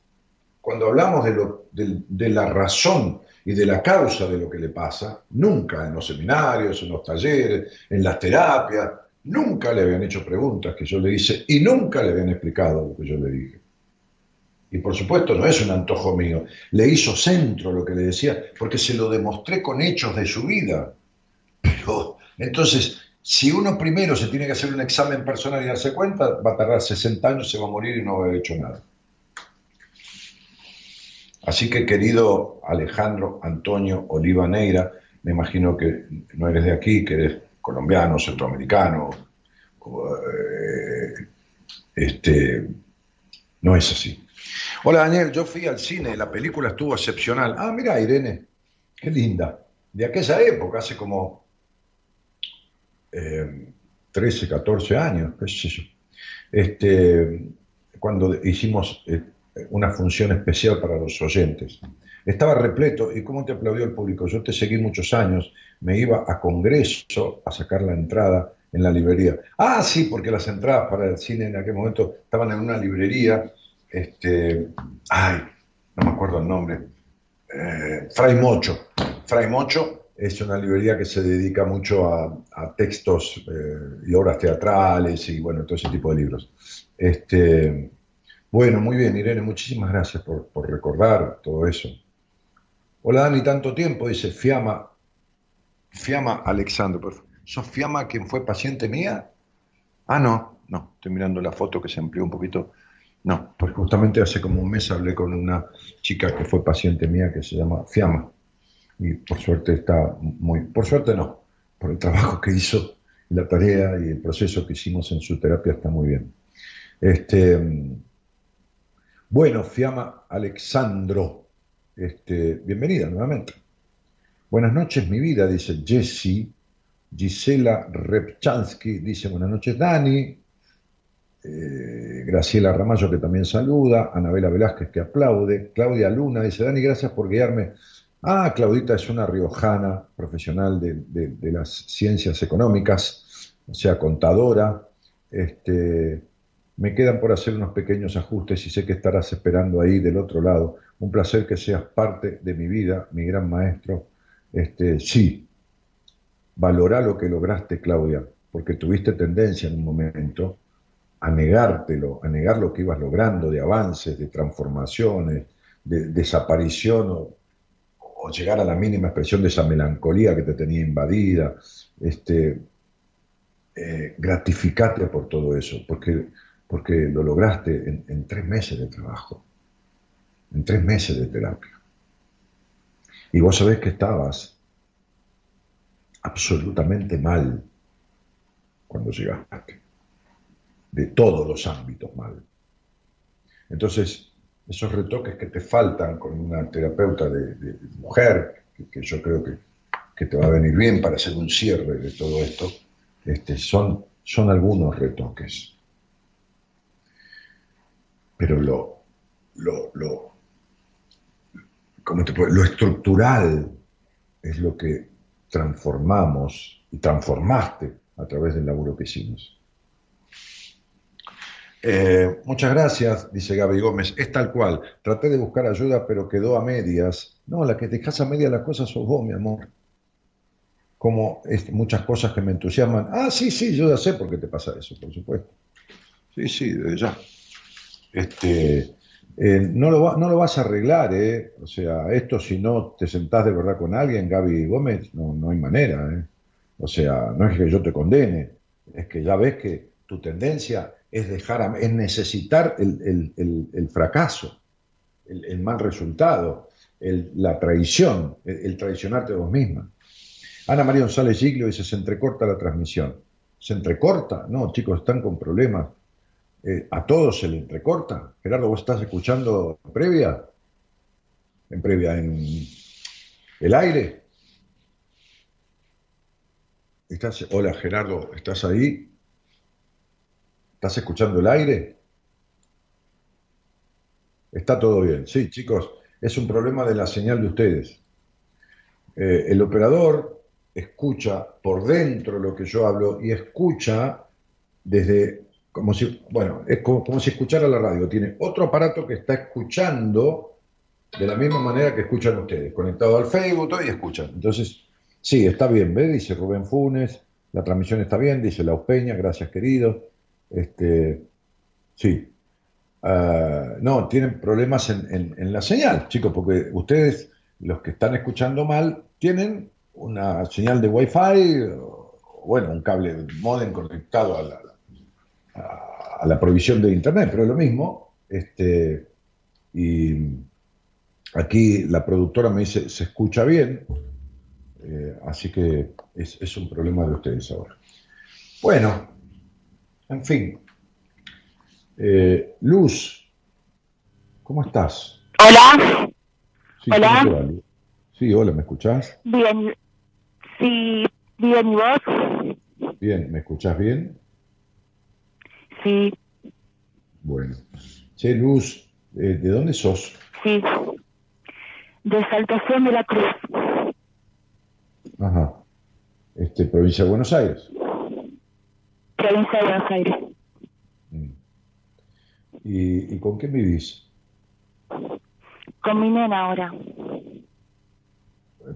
cuando hablamos de, lo, de, la razón y de la causa de lo que le pasa, nunca en los seminarios, en los talleres, en las terapias, nunca le habían hecho preguntas que yo le hice y nunca le habían explicado lo que yo le dije. Y por supuesto no es un antojo mío, le hizo centro lo que le decía, porque se lo demostré con hechos de su vida. Pero entonces, si uno primero se tiene que hacer un examen personal y darse cuenta, va a tardar 60 años, se va a morir y no va a haber hecho nada. Así que querido Alejandro Antonio Oliva Neira, me imagino que no eres de aquí, que eres colombiano, centroamericano, eh, este, no es así. Hola Daniel, yo fui al cine, la película estuvo excepcional. Ah, mira Irene, qué linda. De aquella época, hace como 13, eh, 14 años, qué sé yo. Este, cuando hicimos eh, una función especial para los oyentes. Estaba repleto, ¿y cómo te aplaudió el público? Yo te seguí muchos años, me iba a Congreso a sacar la entrada en la librería. Ah, sí, porque las entradas para el cine en aquel momento estaban en una librería este, ay, no me acuerdo el nombre, eh, Fray Mocho. Fray Mocho es una librería que se dedica mucho a, textos eh, y obras teatrales y bueno, todo ese tipo de libros. Este, bueno, muy bien, Irene, muchísimas gracias por, recordar todo eso. Hola Dani, tanto tiempo, dice Fiamma, Fiamma Alexandro, ¿sos Fiamma quien fue paciente mía? Ah, no, no, estoy mirando la foto que se amplió un poquito. No, pues justamente hace como un mes hablé con una chica que fue paciente mía que se llama Fiamma. Y por suerte está muy. Por suerte no, por el trabajo que hizo, la tarea y el proceso que hicimos en su terapia está muy bien. Este, bueno, Fiamma Alexandro, este, bienvenida nuevamente. Buenas noches, mi vida, dice Jessie. Gisela Repchansky dice buenas noches, Dani. Eh, Graciela Ramallo que también saluda, Anabela Velázquez que aplaude, Claudia Luna dice, Dani, gracias por guiarme. Ah, Claudita es una riojana profesional de, las ciencias económicas, o sea, contadora. Este, me quedan por hacer unos pequeños ajustes y sé que estarás esperando ahí del otro lado. Un placer que seas parte de mi vida, mi gran maestro. Este, sí, valora lo que lograste, Claudia, porque tuviste tendencia en un momento a negártelo, a negar lo que ibas logrando de avances, de transformaciones, de desaparición o, llegar a la mínima expresión de esa melancolía que te tenía invadida. Este, eh, gratificate por todo eso, porque, porque lo lograste en, en tres meses de trabajo, en tres meses de terapia. Y vos sabés que estabas absolutamente mal cuando llegaste de todos los ámbitos mal. Entonces, esos retoques que te faltan con una terapeuta de, mujer, que, yo creo que, te va a venir bien para hacer un cierre de todo esto, este, son, son algunos retoques. Pero lo, lo, lo, lo estructural es lo que transformamos y transformaste a través del laburo que hicimos. Eh, muchas gracias, dice Gaby Gómez. Es tal cual. Traté de buscar ayuda, pero quedó a medias. No, la que dejas a medias las cosas sos vos, mi amor. Como muchas cosas que me entusiasman. Ah, sí, sí, yo ya sé por qué te pasa eso, por supuesto. Sí, sí, desde ya. Este, eh, no, lo no lo vas a arreglar, ¿eh? O sea, esto si no te sentás de verdad con alguien, Gaby Gómez, no, no hay manera, ¿eh? O sea, no es que yo te condene, es que ya ves que tu tendencia es dejar, es necesitar el, fracaso, el, mal resultado, la traición, el, traicionarte a vos misma. Ana María González Giglio dice, se entrecorta la transmisión. ¿Se entrecorta? No, chicos, están con problemas. Eh, a todos se le entrecorta. Gerardo, ¿vos estás escuchando en previa? En previa, en el aire. ¿Estás, hola Gerardo, ¿estás ahí? ¿Estás escuchando el aire? Está todo bien. Sí, chicos, es un problema de la señal de ustedes. Eh, el operador escucha por dentro lo que yo hablo y escucha desde, como si, bueno, es como, como si escuchara la radio. Tiene otro aparato que está escuchando de la misma manera que escuchan ustedes, conectado al Facebook y escuchan. Entonces, Sí, está bien, ¿ve? Dice Rubén Funes, la transmisión está bien, dice La Peña, gracias querido. Este, sí. Ah, no, tienen problemas en, la señal, chicos, porque ustedes, los que están escuchando mal, tienen una señal de Wi-Fi, bueno, un cable modem conectado a la, a, provisión de Internet, pero es lo mismo. Este, y aquí la productora me dice, se escucha bien, eh, así que es, un problema de ustedes ahora. Bueno, en fin. Eh, Luz, ¿cómo estás? Hola. hola. Sí, hola, ¿me escuchás? Bien. Sí, bien, ¿y vos? Bien, ¿me escuchás bien? Sí. Bueno. Che, Luz, eh, ¿de dónde sos? Sí. De Saltación de la Cruz. Ajá. Este, provincia de Buenos Aires. Provincia de Buenos Aires. Mm. ¿Y, con quién vivís? Con mi nena ahora.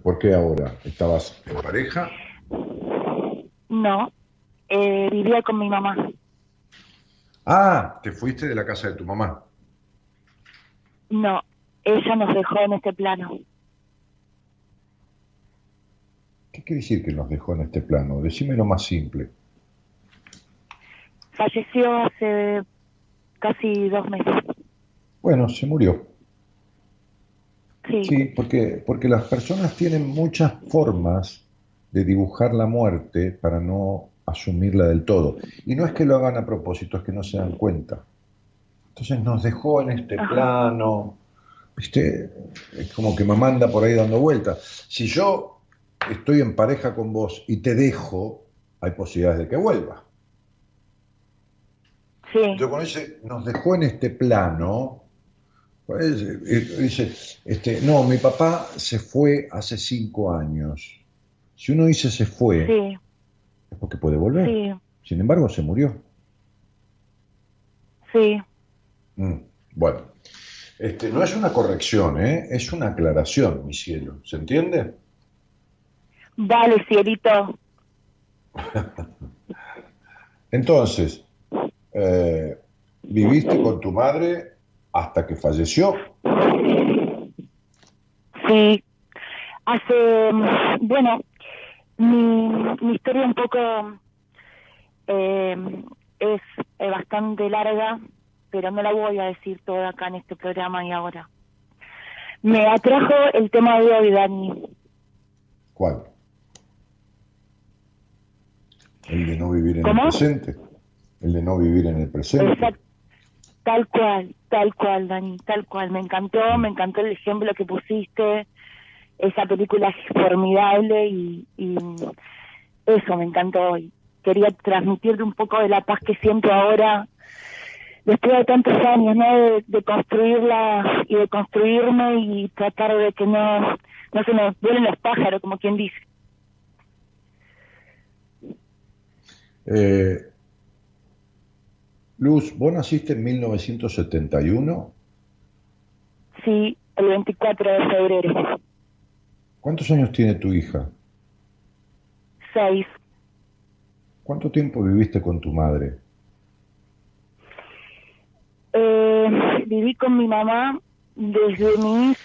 ¿Por qué ahora? ¿Estabas en pareja? No, eh, vivía con mi mamá. Ah, te fuiste de la casa de tu mamá. No, ella nos dejó en este plano. ¿Qué quiere decir que nos dejó en este plano? Decime lo más simple. Falleció hace casi dos meses. Bueno, se murió. Sí. Sí, porque, porque las personas tienen muchas formas de dibujar la muerte para no asumirla del todo. Y no es que lo hagan a propósito, es que no se dan cuenta. Entonces nos dejó en este plano, ¿viste? Es como que me manda por ahí dando vueltas. Si yo estoy en pareja con vos y te dejo, hay posibilidades de que vuelva. Sí. Nos dejó en este plano, pues, eh, dice, este, no, mi papá se fue hace cinco años. Si uno dice se fue, es porque puede volver. Sin embargo, se murió. Sí. Mm, bueno, este, no es una corrección, ¿eh? es una aclaración, mi cielo. ¿Se entiende? Dale, cielito. [laughs] Entonces, eh, ¿viviste con tu madre hasta que falleció? Sí. Hace, bueno, mi, historia un poco eh, es bastante larga, pero no la voy a decir toda acá en este programa y ahora. Me atrajo el tema de hoy, Dani. ¿Cuál? El de no vivir en el presente. El de no vivir en el presente. Exacto. Tal cual, tal cual, Dani, tal cual. Me encantó, me encantó el ejemplo que pusiste. Esa película es formidable y, eso me encantó. Y quería transmitirte un poco de la paz que siento ahora, después de tantos años, ¿no? De, de construirla y de construirme y tratar de que no, no se me vuelen los pájaros, como quien dice. Eh, Luz, ¿vos naciste en 1971? Sí, el 24 de febrero. ¿Cuántos años tiene tu hija? Seis. ¿Cuánto tiempo viviste con tu madre? Eh, viví con mi mamá desde mis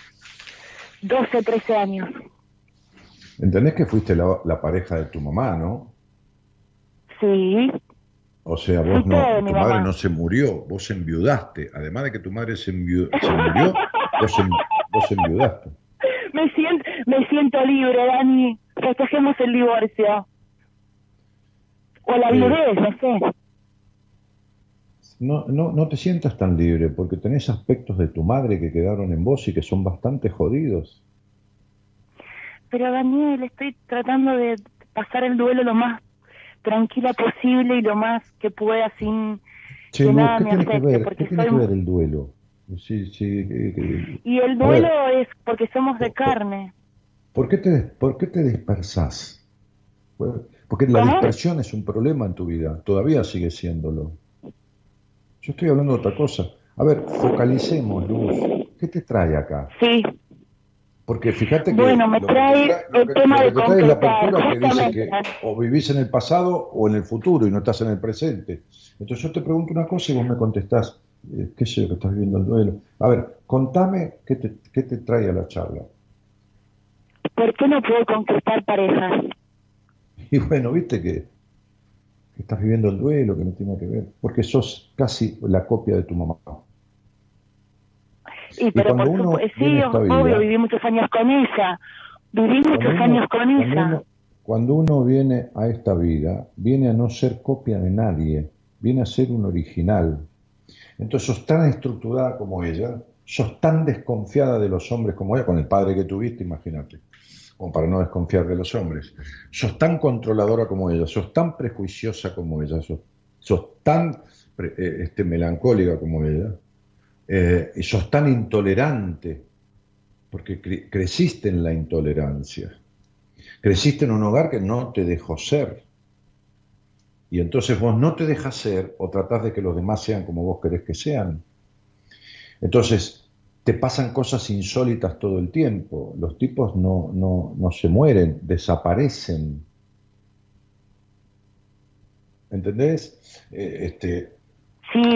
12, 13 años. ¿Entendés que fuiste la, la pareja de tu mamá, no? Sí. O sea, vos no, tu madre mamá. no se murió, vos enviudaste. Además de que tu madre se, enviu- se murió, [laughs] vos, en- vos enviudaste. Me siento, me siento libre, Dani. Festejemos el divorcio. O la Eh. viudez, no sé. No, no, no te sientas tan libre porque tenés aspectos de tu madre que quedaron en vos y que son bastante jodidos. Pero Daniel, estoy tratando de pasar el duelo lo más tranquila posible y lo más que pueda sin Che, que Luz, nada ¿qué me tiene que afecte, ver? porque ¿Qué tiene soy que ver el duelo? Sí, sí, eh, eh, y el duelo es porque somos de carne. ¿Por qué te, por qué te dispersás? Porque la ¿Cómo? dispersión es un problema en tu vida, todavía sigue siéndolo. Yo estoy hablando de otra cosa. A ver, focalicemos, Luz. ¿Qué te trae acá? Sí. Porque fíjate que Bueno, me que trae lo el que- tema de que trae es la apertura que dice que o vivís en el pasado o en el futuro y no estás en el presente. Entonces yo te pregunto una cosa y vos me contestás, eh, qué sé yo, que estás viviendo el duelo. A ver, contame qué te, qué te trae a la charla. ¿Por qué no puedo conquistar parejas? Y bueno, viste que, que estás viviendo el duelo, que no tiene que ver, porque sos casi la copia de tu mamá. Y pero por cuando uno supuesto, sí, viene a esta obvio, vida- viví muchos años con ella. Viví muchos uno- años con cuando ella. uno- Cuando uno viene a esta vida, viene a no ser copia de nadie, viene a ser un original. Entonces sos tan estructurada como ella, sos tan desconfiada de los hombres como ella, con el padre que tuviste, imagínate, como para no desconfiar de los hombres. Sos tan controladora como ella, sos tan prejuiciosa como ella, sos, sos tan pre- eh, este, melancólica como ella, eh, y sos tan intolerante, porque cre- creciste en la intolerancia. Creciste en un hogar que no te dejó ser. Y entonces vos no te dejas ser o tratás de que los demás sean como vos querés que sean. Entonces te pasan cosas insólitas todo el tiempo. Los tipos no, no, no se mueren, desaparecen. ¿Entendés? Eh, este,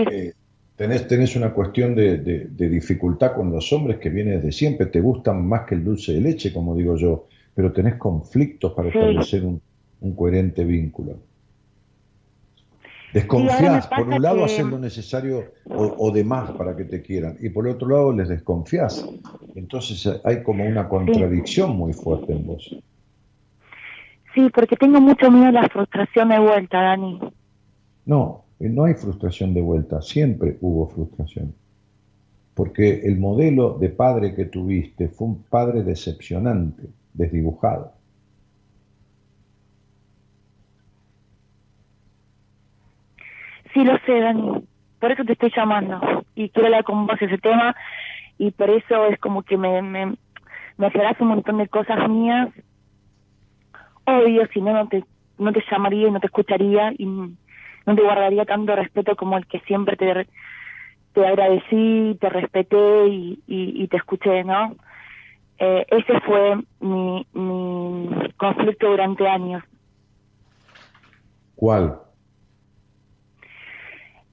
eh, tenés, tenés una cuestión de, de- de dificultad con los hombres que viene desde siempre. Te gustan más que el dulce de leche, como digo yo, pero tenés conflictos para Sí. establecer un, un coherente vínculo. Desconfías, por un lado que- haces lo necesario o, o de más para que te quieran, y por otro lado les desconfías. Entonces hay como una contradicción muy fuerte en vos. Sí, porque tengo mucho miedo a la frustración de vuelta, Dani. No, no hay frustración de vuelta, siempre hubo frustración. Porque el modelo de padre que tuviste fue un padre decepcionante, desdibujado. Sí, lo sé, Dani. Por eso te estoy llamando. Y quiero hablar con vos ese tema. Y por eso es como que me, me, me aclarás un montón de cosas mías. Obvio, si no, no te, no te llamaría y no te escucharía. Y no te guardaría tanto respeto como el que siempre te, te agradecí, te respeté y, y, y te escuché, ¿no? Eh, ese fue mi, mi conflicto durante años. ¿Cuál?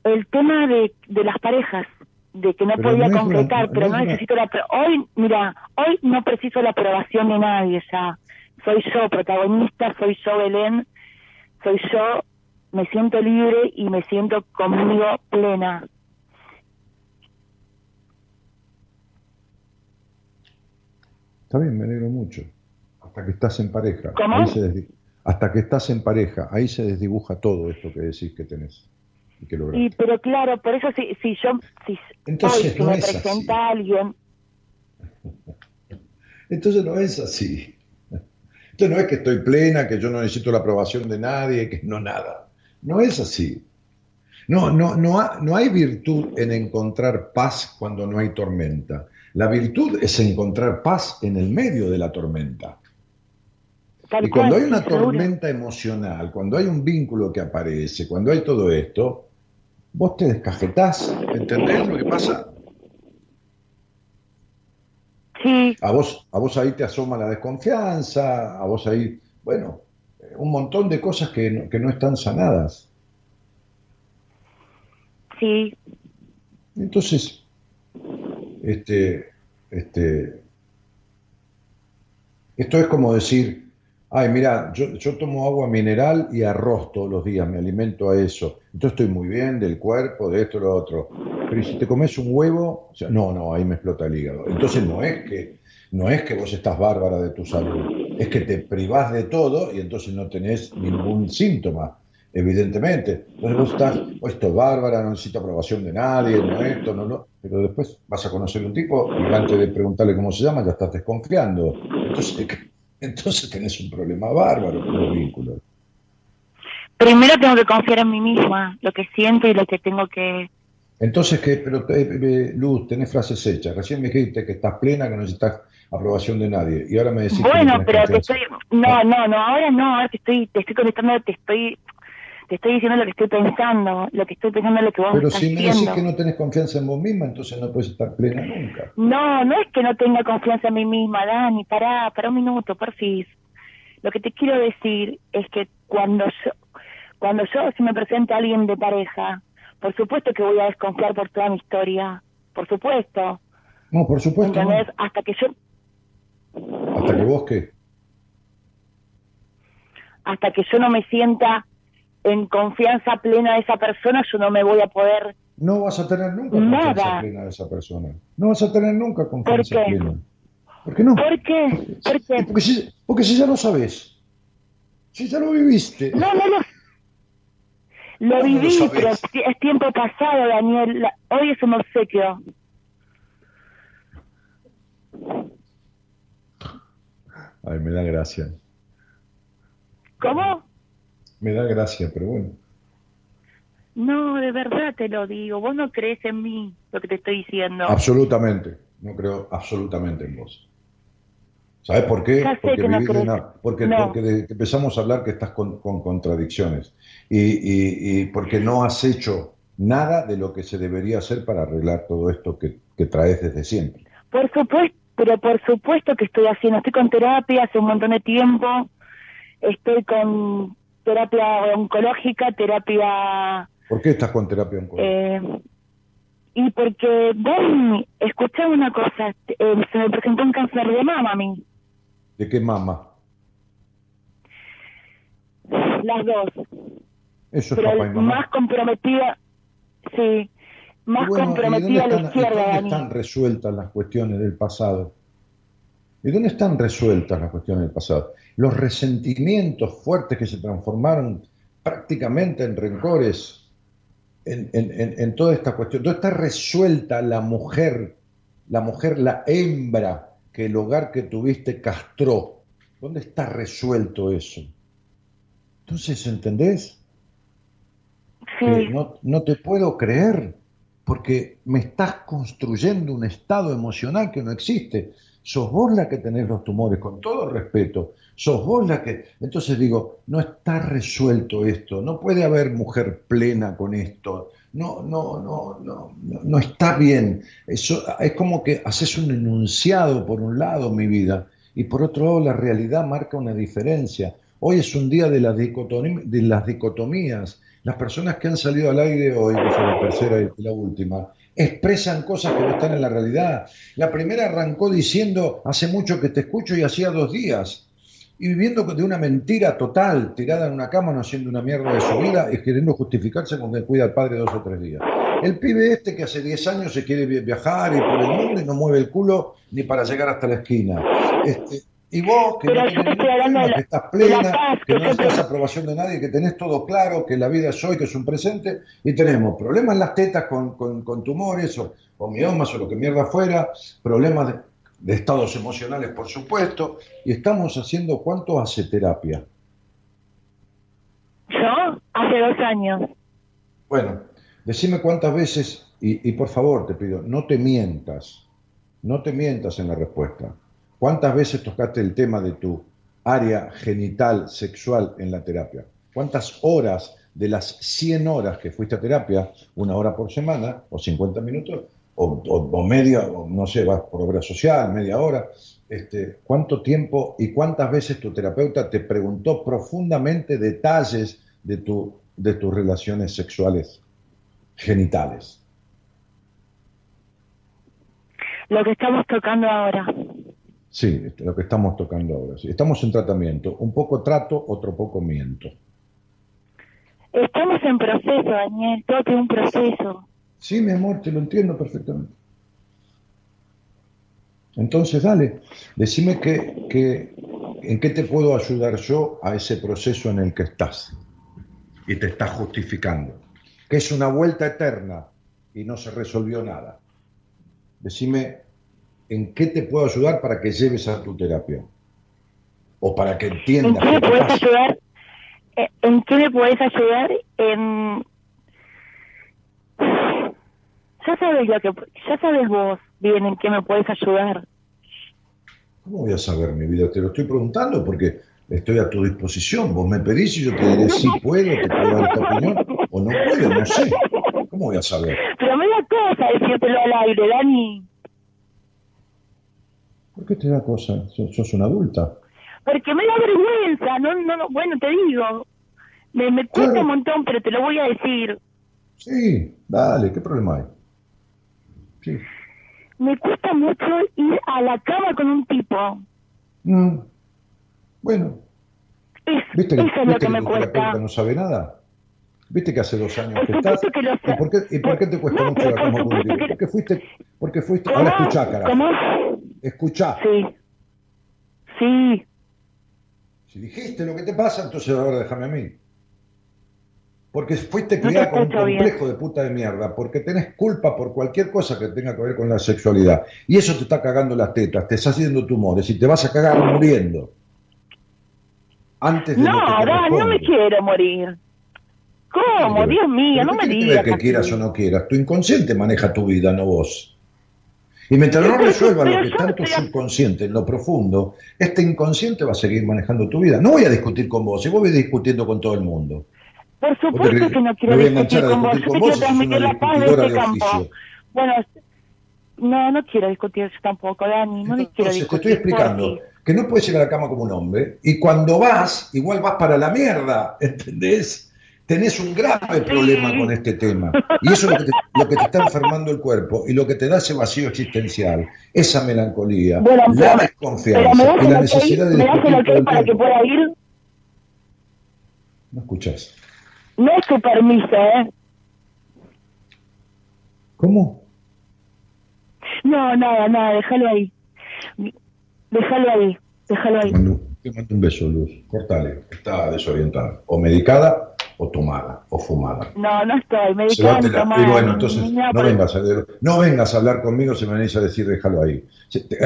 el tema de, de las parejas, de que no Pero podía no concretar, una- pero no no es una- necesito la... Hoy, mira, hoy no preciso la aprobación de nadie ya. Soy yo protagonista, soy yo Belén, soy yo, me siento libre y me siento conmigo plena. Está bien, me alegro mucho. Hasta que estás en pareja. ¿Cómo? Ahí se desdi- Hasta que estás en pareja, ahí se desdibuja todo esto que decís que tenés y que lograste. Y pero claro, por eso si, si yo, si Entonces hoy si no me es así. presenta alguien, [laughs] Entonces no es así. Entonces no es que estoy plena, que yo no necesito la aprobación de nadie, que no nada. No es así. No, no, no, ha- no hay virtud en encontrar paz cuando no hay tormenta. La virtud es encontrar paz en el medio de la tormenta. tal Y cuando cual, hay una seguro. tormenta emocional, cuando hay un vínculo que aparece, cuando hay todo esto, vos te descajetás, ¿entendés lo que pasa? Sí. A vos, a vos ahí te asoma la desconfianza, a vos ahí, bueno, un montón de cosas que no, que no están sanadas. Sí. Entonces, este, este, esto es como decir, ay, mira, yo, yo, tomo agua mineral y arroz todos los días, me alimento a eso. Entonces estoy muy bien del cuerpo, de esto, lo otro. Pero si te comes un huevo, o sea, no, no, ahí me explota el hígado. Entonces no es que no es que vos estás bárbara de tu salud, es que te privás de todo y entonces no tenés ningún síntoma, evidentemente. Entonces vos estás, oh, esto es bárbara, no necesito aprobación de nadie, no esto, no, no. Pero después vas a conocer un tipo y antes de preguntarle cómo se llama ya estás desconfiando. Entonces, entonces tenés un problema bárbaro con los vínculos. Primero tengo que confiar en mí misma, lo que siento y lo que tengo que entonces, ¿qué? Pero, eh, eh, Luz, tenés frases hechas. Recién me dijiste que estás plena, que no necesitas aprobación de nadie. Y ahora me decís Bueno, pero te estoy... No, no, no, ahora no, ahora te estoy, te estoy contestando, te estoy te estoy diciendo lo que estoy pensando, lo que estoy pensando es lo que vos Pero estás si me decís que no tenés confianza en vos misma, entonces no puedes estar plena nunca. No, no es que no tenga confianza en mí misma, Dani, pará, para un minuto, porfis. Lo que te quiero decir es que cuando yo, cuando yo se me presenta alguien de pareja, por supuesto que voy a desconfiar por toda mi historia, por supuesto. No, por supuesto. Hasta que yo... ¿Hasta que vos qué? Hasta que yo no me sienta en confianza plena de esa persona, yo no me voy a poder... No vas a tener nunca confianza plena de esa persona. No vas a tener nunca confianza ¿Por qué? plena. ¿Por qué no? ¿Por qué? ¿Por qué? Porque, si, porque si ya lo sabes. Si ya lo viviste. No, no lo lo viví, pero es tiempo pasado, Daniel. Hoy es un obsequio. Ay, me da gracia. ¿Cómo? Me da gracia, pero bueno. No, de verdad te lo digo. Vos no crees en mí, lo que te estoy diciendo. Absolutamente. No creo absolutamente en vos. ¿Sabes por qué? Porque, porque, porque, empezamos a hablar que estás con, contradicciones y, porque no has hecho nada de lo que se debería hacer para arreglar todo esto que, traes desde siempre. Por supuesto, pero por supuesto que estoy haciendo, estoy con terapia hace un montón de tiempo, estoy con terapia oncológica, terapia... ¿Por qué estás con terapia oncológica? Eh, y porque, bueno, escuché una cosa, eh, se me presentó un cáncer de mama a mí. ¿De qué mama? Las dos. Eso es papá y mamá. Más comprometida, sí, más comprometida a la izquierda. ¿y ¿Dónde están resueltas las cuestiones del pasado? ¿Y dónde están resueltas las cuestiones del pasado? Los resentimientos fuertes que se transformaron prácticamente en rencores en, en, en toda esta cuestión. ¿Dónde está resuelta la mujer, la mujer, la hembra que el hogar que tuviste castró. ¿Dónde está resuelto eso? Entonces, ¿entendés? no, no te puedo creer, porque me estás construyendo un estado emocional que no existe. Sos vos la que tenés los tumores, con todo respeto. Sos vos la que... Entonces digo, no está resuelto esto, no puede haber mujer plena con esto, no, no, no, no, no está bien. Eso, es como que haces un enunciado por un lado, mi vida, y por otro lado la realidad marca una diferencia. Hoy es un día de, la de las dicotomías. Las personas que han salido al aire hoy, que son la tercera y la última, expresan cosas que no están en la realidad. La primera arrancó diciendo, hace mucho que te escucho y hacía dos días y viviendo de una mentira total, tirada en una cama, no haciendo una mierda de su vida y queriendo justificarse con que cuida al padre dos o tres días. El pibe este que hace 10 años se quiere viajar y por el mundo y no mueve el culo ni para llegar hasta la esquina. Este, y vos, que, no que estás plena, que no necesitas aprobación de nadie, que tenés todo claro, que la vida es hoy, que es un presente, y tenemos problemas en las tetas con, con, tumores o, o miomas o lo que mierda fuera, problemas de de estados emocionales, por supuesto, y estamos haciendo, ¿cuánto hace terapia? Yo, hace dos años. Bueno, decime cuántas veces, y, y por favor te pido, no te mientas, no te mientas en la respuesta. ¿Cuántas veces tocaste el tema de tu área genital sexual en la terapia? ¿Cuántas horas de las 100 horas que fuiste a terapia, una hora por semana, o 50 minutos, o, media, o no sé, vas por obra social, media hora, este, cuánto tiempo y cuántas veces tu terapeuta te preguntó profundamente detalles de, tu, de tus relaciones sexuales genitales. Lo que estamos tocando ahora. Sí, lo que estamos tocando ahora. Estamos en tratamiento. Un poco trato, otro poco miento. Estamos en proceso, Daniel. Todo tiene un proceso. Sí, mi amor, te lo entiendo perfectamente. Entonces, dale, decime que, en qué te puedo ayudar yo a ese proceso en el que estás y te estás justificando, que es una vuelta eterna y no se resolvió nada. Decime en qué te puedo ayudar para que lleves a tu terapia o para que entiendas. ¿En qué me puedes ayudar? Eh, ¿En qué me puedes ayudar? En... Ya sabes lo que, ya sabes vos bien en qué me puedes ayudar. ¿Cómo voy a saber, mi vida? Te lo estoy preguntando porque estoy a tu disposición. Vos me pedís y yo te diré si puedo, te puedo dar tu opinión o no puedo, no sé. ¿Cómo voy a saber? Pero me da cosa decírtelo al aire, Dani. ¿Por qué te da cosa? ¿Sos, una adulta? Porque me da vergüenza, no, no, bueno, te digo. Me, me cuesta un montón, pero te lo voy a decir. Sí, dale, ¿qué problema hay? Sí me cuesta mucho ir a la cama con un tipo. Mm. Bueno. ¿Viste que, eso es lo que, me cuesta. no sabe nada? ¿Viste que hace dos años que estás? ¿Y, por qué, ¿Y por qué te cuesta mucho la cama con un tipo? Porque fuiste, porque fuiste... Ahora escuchá, carajo. ¿Cómo? Escuchá. Sí. Sí. Si dijiste lo que te pasa, entonces ahora déjame a mí. Porque fuiste criada con un complejo de puta de mierda, porque tenés culpa por cualquier cosa que tenga que ver con la sexualidad. Y eso te está cagando las tetas, te está haciendo tumores y te vas a cagar muriendo. Antes de no, no me quiero morir. ¿Cómo? Dios mío, no me digas. que quieras o no quieras. Tu inconsciente maneja tu vida, no vos. Y mientras no resuelva lo que tu subconsciente, en lo profundo, este inconsciente va a seguir manejando tu vida. No voy a discutir con vos, si vos voy discutiendo con todo el mundo. Por supuesto que no quiero discutir con vos. Yo quiero transmitir la paz de este campo. Bueno, no, no quiero discutir eso tampoco, Dani. No quiero discutir. Te estoy explicando que no puedes ir a la cama como un hombre y cuando vas, igual vas para la mierda, [laughs] ¿entendés? Tenés un grave problema con este tema. Y eso es lo que, te, está enfermando el cuerpo y lo que te da ese vacío existencial, esa melancolía, la desconfianza y la necesidad de discutir para que pueda ir? No escuchas. No es tu permiso, ¿eh? ¿Cómo? No, nada, nada, déjalo ahí. Déjalo ahí, déjalo ahí. te mando un beso, Luz. Cortale, está desorientada. O medicada, o tomada, o fumada. No, no estoy ni tomada. Y bueno, entonces no vengas, a, no vengas a hablar conmigo si me venís a decir déjalo ahí.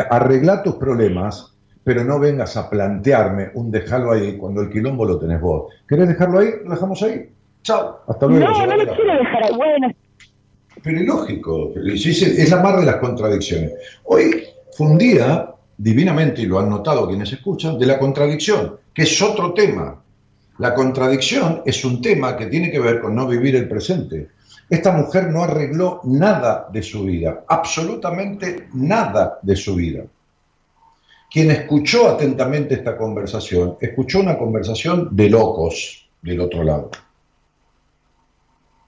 Arregla tus problemas, pero no vengas a plantearme un déjalo ahí cuando el quilombo lo tenés vos. ¿Querés dejarlo ahí? Lo dejamos ahí. Chao, hasta luego. No, no lo quiero dejar ahí. Bueno. Pero es lógico, es la mar de las contradicciones. Hoy fue un día, divinamente, y lo han notado quienes escuchan, de la contradicción, que es otro tema. La contradicción es un tema que tiene que ver con no vivir el presente. Esta mujer no arregló nada de su vida, absolutamente nada de su vida. Quien escuchó atentamente esta conversación, escuchó una conversación de locos del otro lado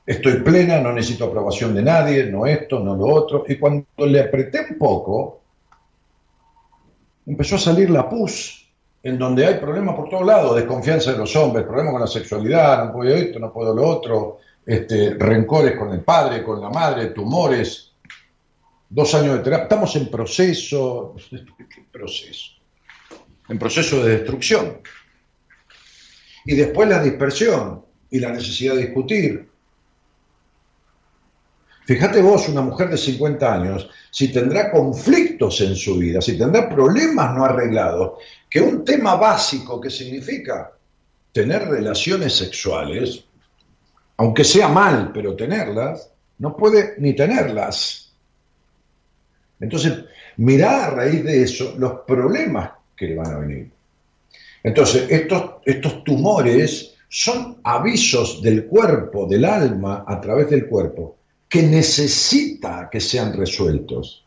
estoy plena, no necesito aprobación de nadie, no esto, no lo otro. Y cuando le apreté un poco, empezó a salir la pus, en donde hay problemas por todos lados, desconfianza de los hombres, problemas con la sexualidad, no puedo esto, no puedo lo otro, este, rencores con el padre, con la madre, tumores, dos años de terapia. Estamos en proceso, [laughs] proceso, en proceso de destrucción. Y después la dispersión y la necesidad de discutir Fíjate vos, una mujer de 50 años, si tendrá conflictos en su vida, si tendrá problemas no arreglados, que un tema básico que significa tener relaciones sexuales, aunque sea mal, pero tenerlas, no puede ni tenerlas. Entonces, mirá a raíz de eso los problemas que le van a venir. Entonces, estos, estos tumores son avisos del cuerpo, del alma, a través del cuerpo, que necesita que sean resueltos.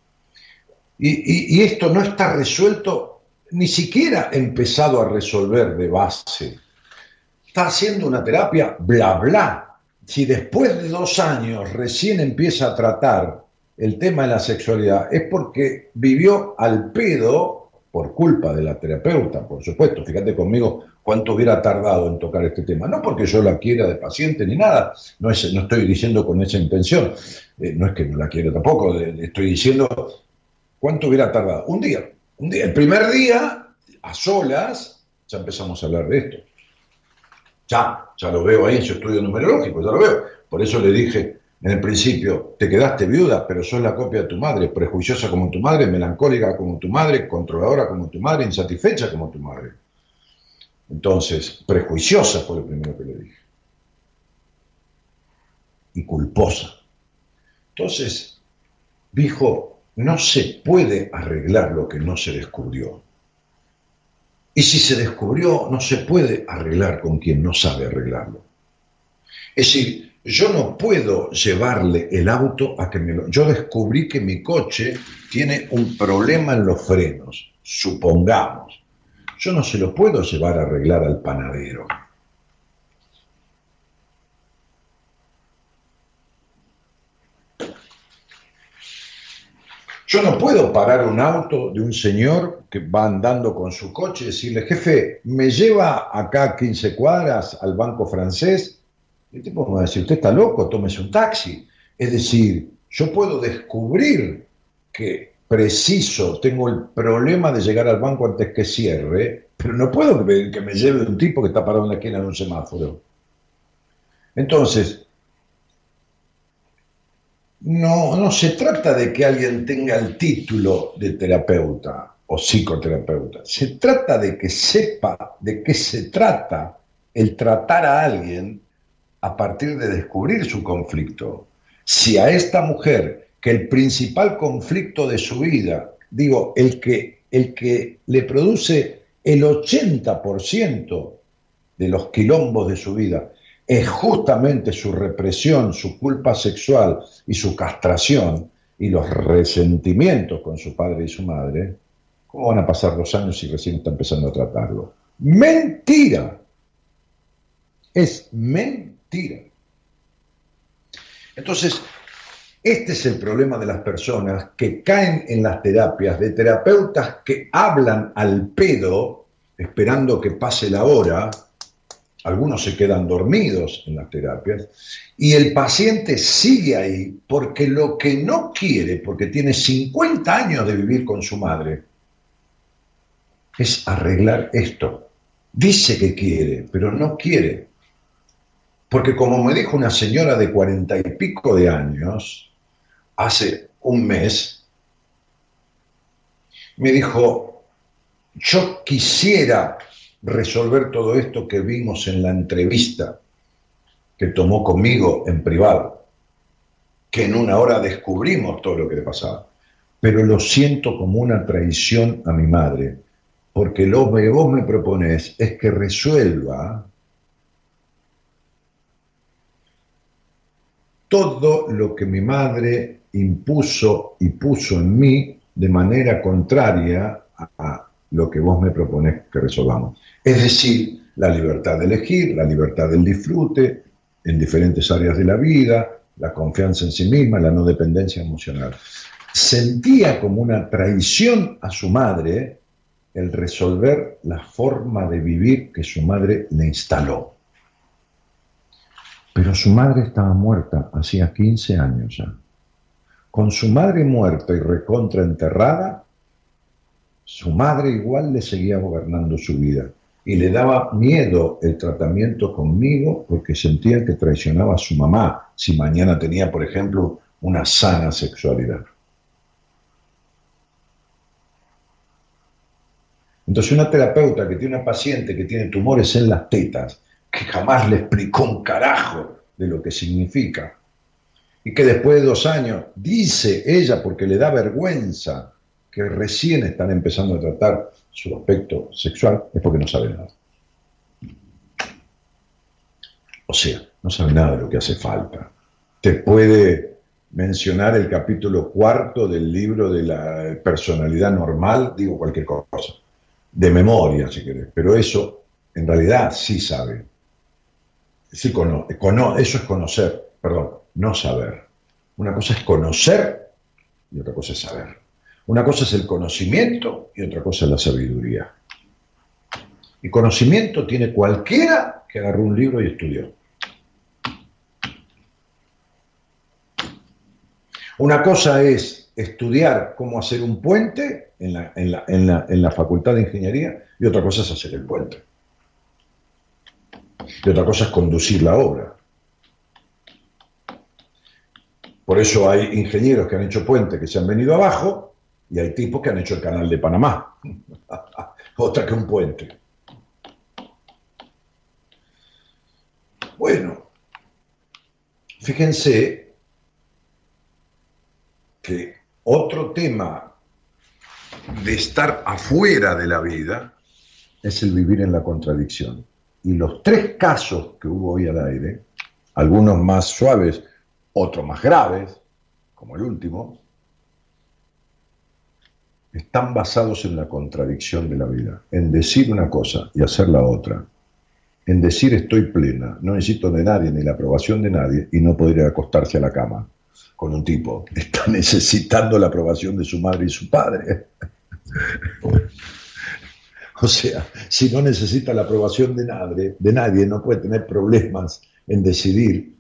Y, esto no está resuelto, ni siquiera empezado a resolver de base. Está haciendo una terapia bla bla. Si después de dos años recién empieza a tratar el tema de la sexualidad, es porque vivió al pedo por culpa de la terapeuta, por supuesto. Fíjate conmigo cuánto hubiera tardado en tocar este tema. No porque yo la quiera de paciente ni nada, no, es, no estoy diciendo con esa intención, eh, no es que no la quiera tampoco, estoy diciendo cuánto hubiera tardado. Un día, un día. El primer día, a solas, ya empezamos a hablar de esto. Ya, ya lo veo ahí en su estudio numerológico, ya lo veo. Por eso le dije, en el principio, te quedaste viuda, pero sos la copia de tu madre, prejuiciosa como tu madre, melancólica como tu madre, controladora como tu madre, insatisfecha como tu madre. Entonces, prejuiciosa fue lo primero que le dije. Y culposa. Entonces, dijo, no se puede arreglar lo que no se descubrió. Y si se descubrió, no se puede arreglar con quien no sabe arreglarlo. Es decir, yo no puedo llevarle el auto a que me lo... Yo descubrí que mi coche tiene un problema en los frenos, supongamos. Yo no se lo puedo llevar a arreglar al panadero. Yo no puedo parar un auto de un señor que va andando con su coche y decirle, jefe, me lleva acá 15 cuadras al banco francés el tipo me va a decir, usted está loco, tómese un taxi. Es decir, yo puedo descubrir que preciso, tengo el problema de llegar al banco antes que cierre, pero no puedo que me, lleve un tipo que está parado en la esquina de un semáforo. Entonces, no, no se trata de que alguien tenga el título de terapeuta o psicoterapeuta, se trata de que sepa de qué se trata el tratar a alguien a partir de descubrir su conflicto. Si a esta mujer, que el principal conflicto de su vida, digo, el que, el que le produce el 80% de los quilombos de su vida, es justamente su represión, su culpa sexual y su castración y los resentimientos con su padre y su madre, ¿cómo van a pasar dos años si recién está empezando a tratarlo? Mentira. Es mentira tira. Entonces, este es el problema de las personas que caen en las terapias, de terapeutas que hablan al pedo esperando que pase la hora, algunos se quedan dormidos en las terapias, y el paciente sigue ahí porque lo que no quiere, porque tiene 50 años de vivir con su madre, es arreglar esto. Dice que quiere, pero no quiere. Porque como me dijo una señora de cuarenta y pico de años, hace un mes, me dijo, yo quisiera resolver todo esto que vimos en la entrevista que tomó conmigo en privado, que en una hora descubrimos todo lo que le pasaba, pero lo siento como una traición a mi madre, porque lo que vos me propones es que resuelva todo lo que mi madre impuso y puso en mí de manera contraria a lo que vos me proponés que resolvamos. Es decir, la libertad de elegir, la libertad del disfrute en diferentes áreas de la vida, la confianza en sí misma, la no dependencia emocional. Sentía como una traición a su madre el resolver la forma de vivir que su madre le instaló. Pero su madre estaba muerta hacía 15 años ya. Con su madre muerta y recontra enterrada, su madre igual le seguía gobernando su vida y le daba miedo el tratamiento conmigo porque sentía que traicionaba a su mamá si mañana tenía, por ejemplo, una sana sexualidad. Entonces una terapeuta que tiene una paciente que tiene tumores en las tetas que jamás le explicó un carajo de lo que significa. Y que después de dos años dice ella, porque le da vergüenza, que recién están empezando a tratar su aspecto sexual, es porque no sabe nada. O sea, no sabe nada de lo que hace falta. Te puede mencionar el capítulo cuarto del libro de la personalidad normal, digo cualquier cosa, de memoria si querés, pero eso en realidad sí sabe. Sí eso es conocer, perdón, no saber. Una cosa es conocer y otra cosa es saber. Una cosa es el conocimiento y otra cosa es la sabiduría. Y conocimiento tiene cualquiera que agarró un libro y estudió. Una cosa es estudiar cómo hacer un puente en la, en la, facultad de ingeniería y otra cosa es hacer el puente. Y otra cosa es conducir la obra. Por eso hay ingenieros que han hecho puente que se han venido abajo y hay tipos que han hecho el canal de Panamá. [laughs] Otra que un puente. Bueno, fíjense que otro tema de estar afuera de la vida es el vivir en la contradicción. Y los tres casos que hubo hoy al aire, algunos más suaves, otros más graves, como el último, están basados en la contradicción de la vida, en decir una cosa y hacer la otra, en decir estoy plena, no necesito de nadie ni la aprobación de nadie y no podría acostarse a la cama con un tipo. Está [laughs] necesitando la aprobación de su madre y su padre. [laughs] o sea, si no necesita la aprobación de nadie, de nadie, no puede tener problemas en decidir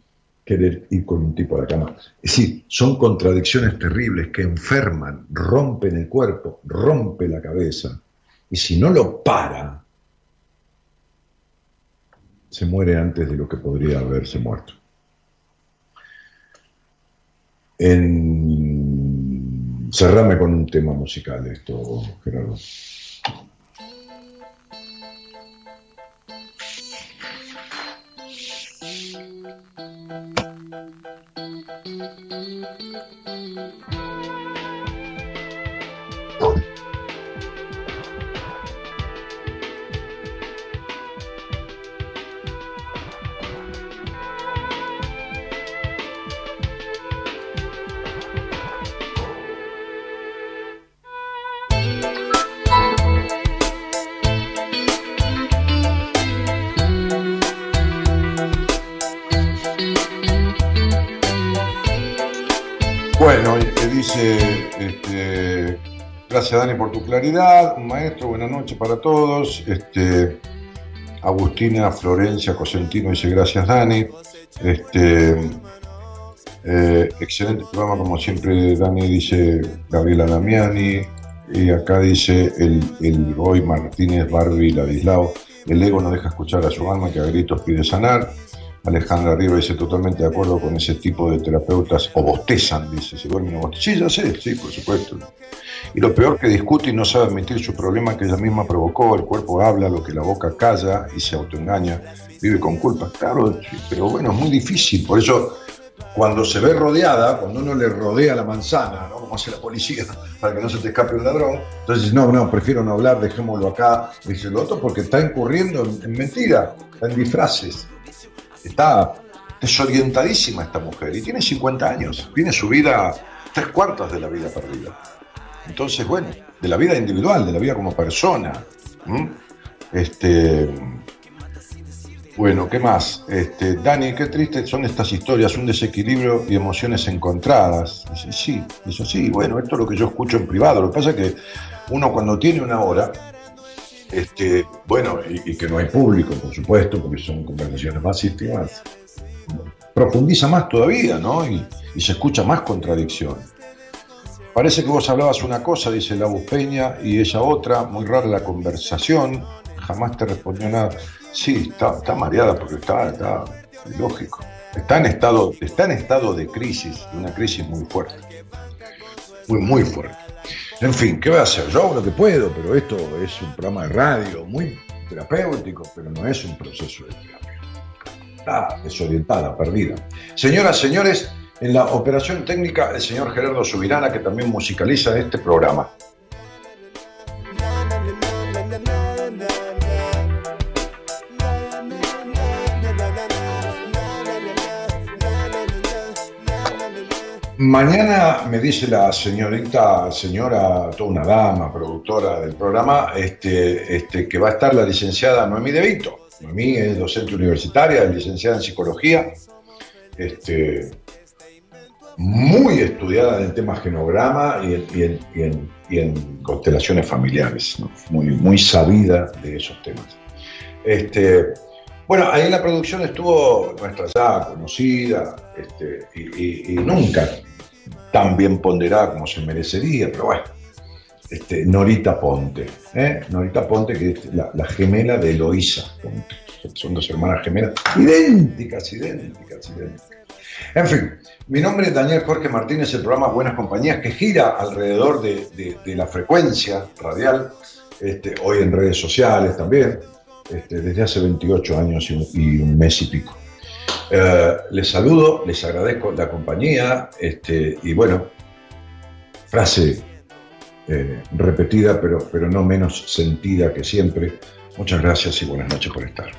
querer ir con un tipo a la cama. Es decir, son contradicciones terribles que enferman, rompen el cuerpo, rompe la cabeza. Y si no lo para, se muere antes de lo que podría haberse muerto. Cerrame con un tema musical esto, Gerardo. Gracias Dani por tu claridad, maestro, buenas noches para todos. Este, Agustina Florencia Cosentino dice gracias Dani. Este, eh, excelente programa como siempre Dani dice Gabriela Damiani. Y acá dice el, el Roy Martínez Barbie Ladislao. El ego no deja escuchar a su alma que a gritos pide sanar. Alejandra Arriba dice totalmente de acuerdo con ese tipo de terapeutas, o bostezan, dice, se o bostezan. Sí, ya sé, sí, por supuesto. Y lo peor que discute y no sabe admitir su problema que ella misma provocó, el cuerpo habla lo que la boca calla y se autoengaña, vive con culpa. Claro, pero bueno, es muy difícil, por eso cuando se ve rodeada, cuando uno le rodea la manzana, ¿no? como hace la policía, [laughs] para que no se te escape un ladrón, entonces no, no, prefiero no hablar, dejémoslo acá, dice el otro, porque está incurriendo en, en mentira, en disfraces. Está desorientadísima esta mujer y tiene 50 años, tiene su vida, tres cuartos de la vida perdida. Entonces, bueno, de la vida individual, de la vida como persona. Este, bueno, ¿qué más? Este, Dani, qué triste son estas historias, un desequilibrio y emociones encontradas. Dice, sí, eso sí, bueno, esto es lo que yo escucho en privado. Lo que pasa es que uno cuando tiene una hora, este, bueno, y, que no hay público, por supuesto, porque son conversaciones más íntimas, profundiza más todavía, ¿no? Y, se escucha más contradicción. Parece que vos hablabas una cosa, dice la Peña, y ella otra, muy rara la conversación, jamás te respondió nada. Sí, está, mareada porque está, está lógico. Está en, estado, está en estado de crisis, una crisis muy fuerte. Muy, muy fuerte. En fin, ¿qué voy a hacer? Yo hago lo que puedo, pero esto es un programa de radio muy terapéutico, pero no es un proceso de terapia. Está desorientada, perdida. Señoras, señores, en la operación técnica el señor Gerardo Subirana, que también musicaliza este programa. Mañana me dice la señorita, señora, toda una dama, productora del programa, este, este, que va a estar la licenciada Noemí De Vito. Noemí es docente universitaria, es licenciada en psicología, este, muy estudiada en el tema genograma y en, y en, constelaciones familiares, muy, muy sabida de esos temas. Este, bueno, ahí en la producción estuvo nuestra ya conocida, este, y, nunca tan bien ponderada como se merecería, pero bueno. Este, Norita Ponte, ¿eh? Norita Ponte que es la, gemela de Eloísa Son dos hermanas gemelas idénticas, idénticas, idénticas. En fin, mi nombre es Daniel Jorge Martínez, el programa Buenas Compañías que gira alrededor de, la frecuencia radial, este, hoy en redes sociales también, este, desde hace 28 años y un mes y pico. Eh, les saludo, les agradezco la compañía este, y bueno, frase eh, repetida pero, pero no menos sentida que siempre. Muchas gracias y buenas noches por estar.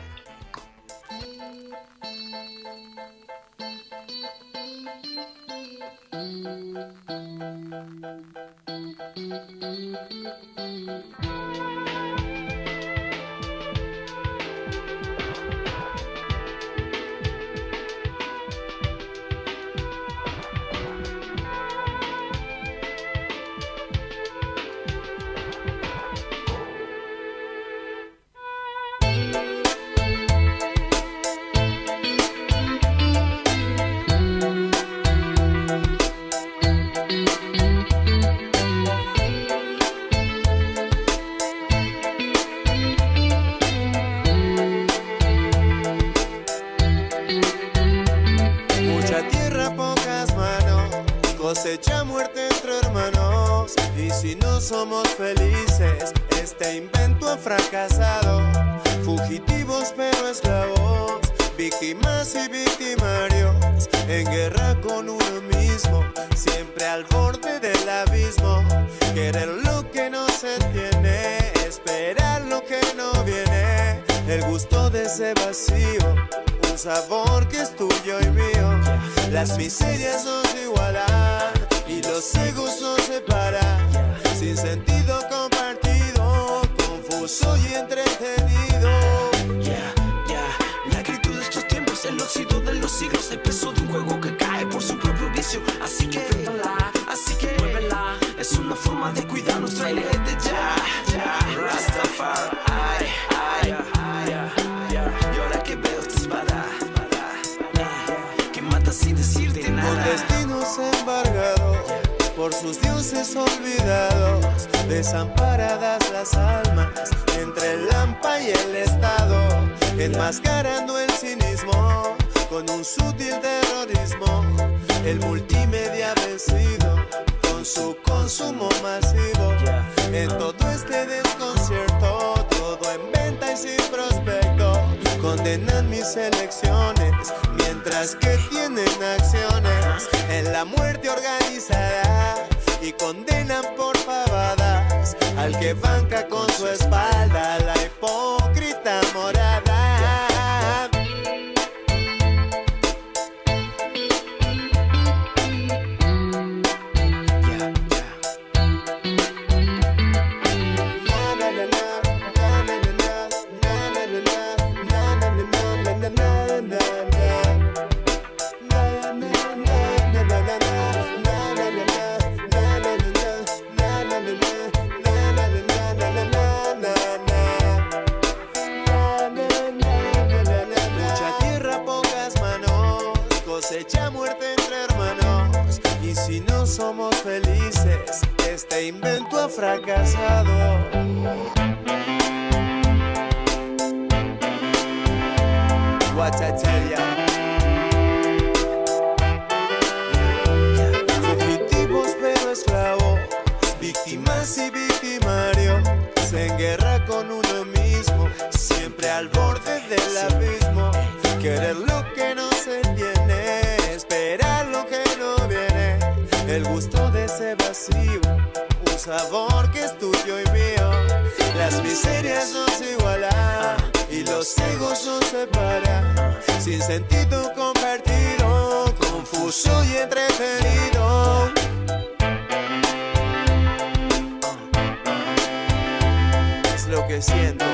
somos felices, este invento ha fracasado. Fugitivos pero esclavos, víctimas y victimarios, en guerra con uno mismo, siempre al borde del abismo. Querer lo que no se tiene, esperar lo que no viene, el gusto de ese vacío, un sabor que es tuyo y mío. Las miserias nos igualan y los egos nos separan sin sentido compartido, confuso y entretenido. Ya, yeah, ya, yeah. la actitud de estos tiempos, el óxido de los siglos, el peso de un juego que cae por su propio vicio. Así que así que muévela, es una forma de cuidar nuestra. por sus dioses olvidados, desamparadas las almas, entre el lampa y el Estado, enmascarando el cinismo con un sutil terrorismo, el multimedia vencido con su consumo masivo, en todo este desconcierto, todo en venta y sin prospecto, condenan mis elecciones otras que tienen acciones en la muerte organizada y condenan por pavadas al que banca con su espalda la hipótesis. este invento ha fracasado. what I ya. Fugitivos pero esclavos, víctimas y victimarios, en guerra con uno mismo, siempre al borde del abismo. Querer lo que no se tiene, esperar lo que no viene, el gusto de ese vacío sabor que es tuyo y mío. Las miserias nos igualan y los egos nos separan. Sin sentido compartido, confuso y entretenido. Es lo que siento.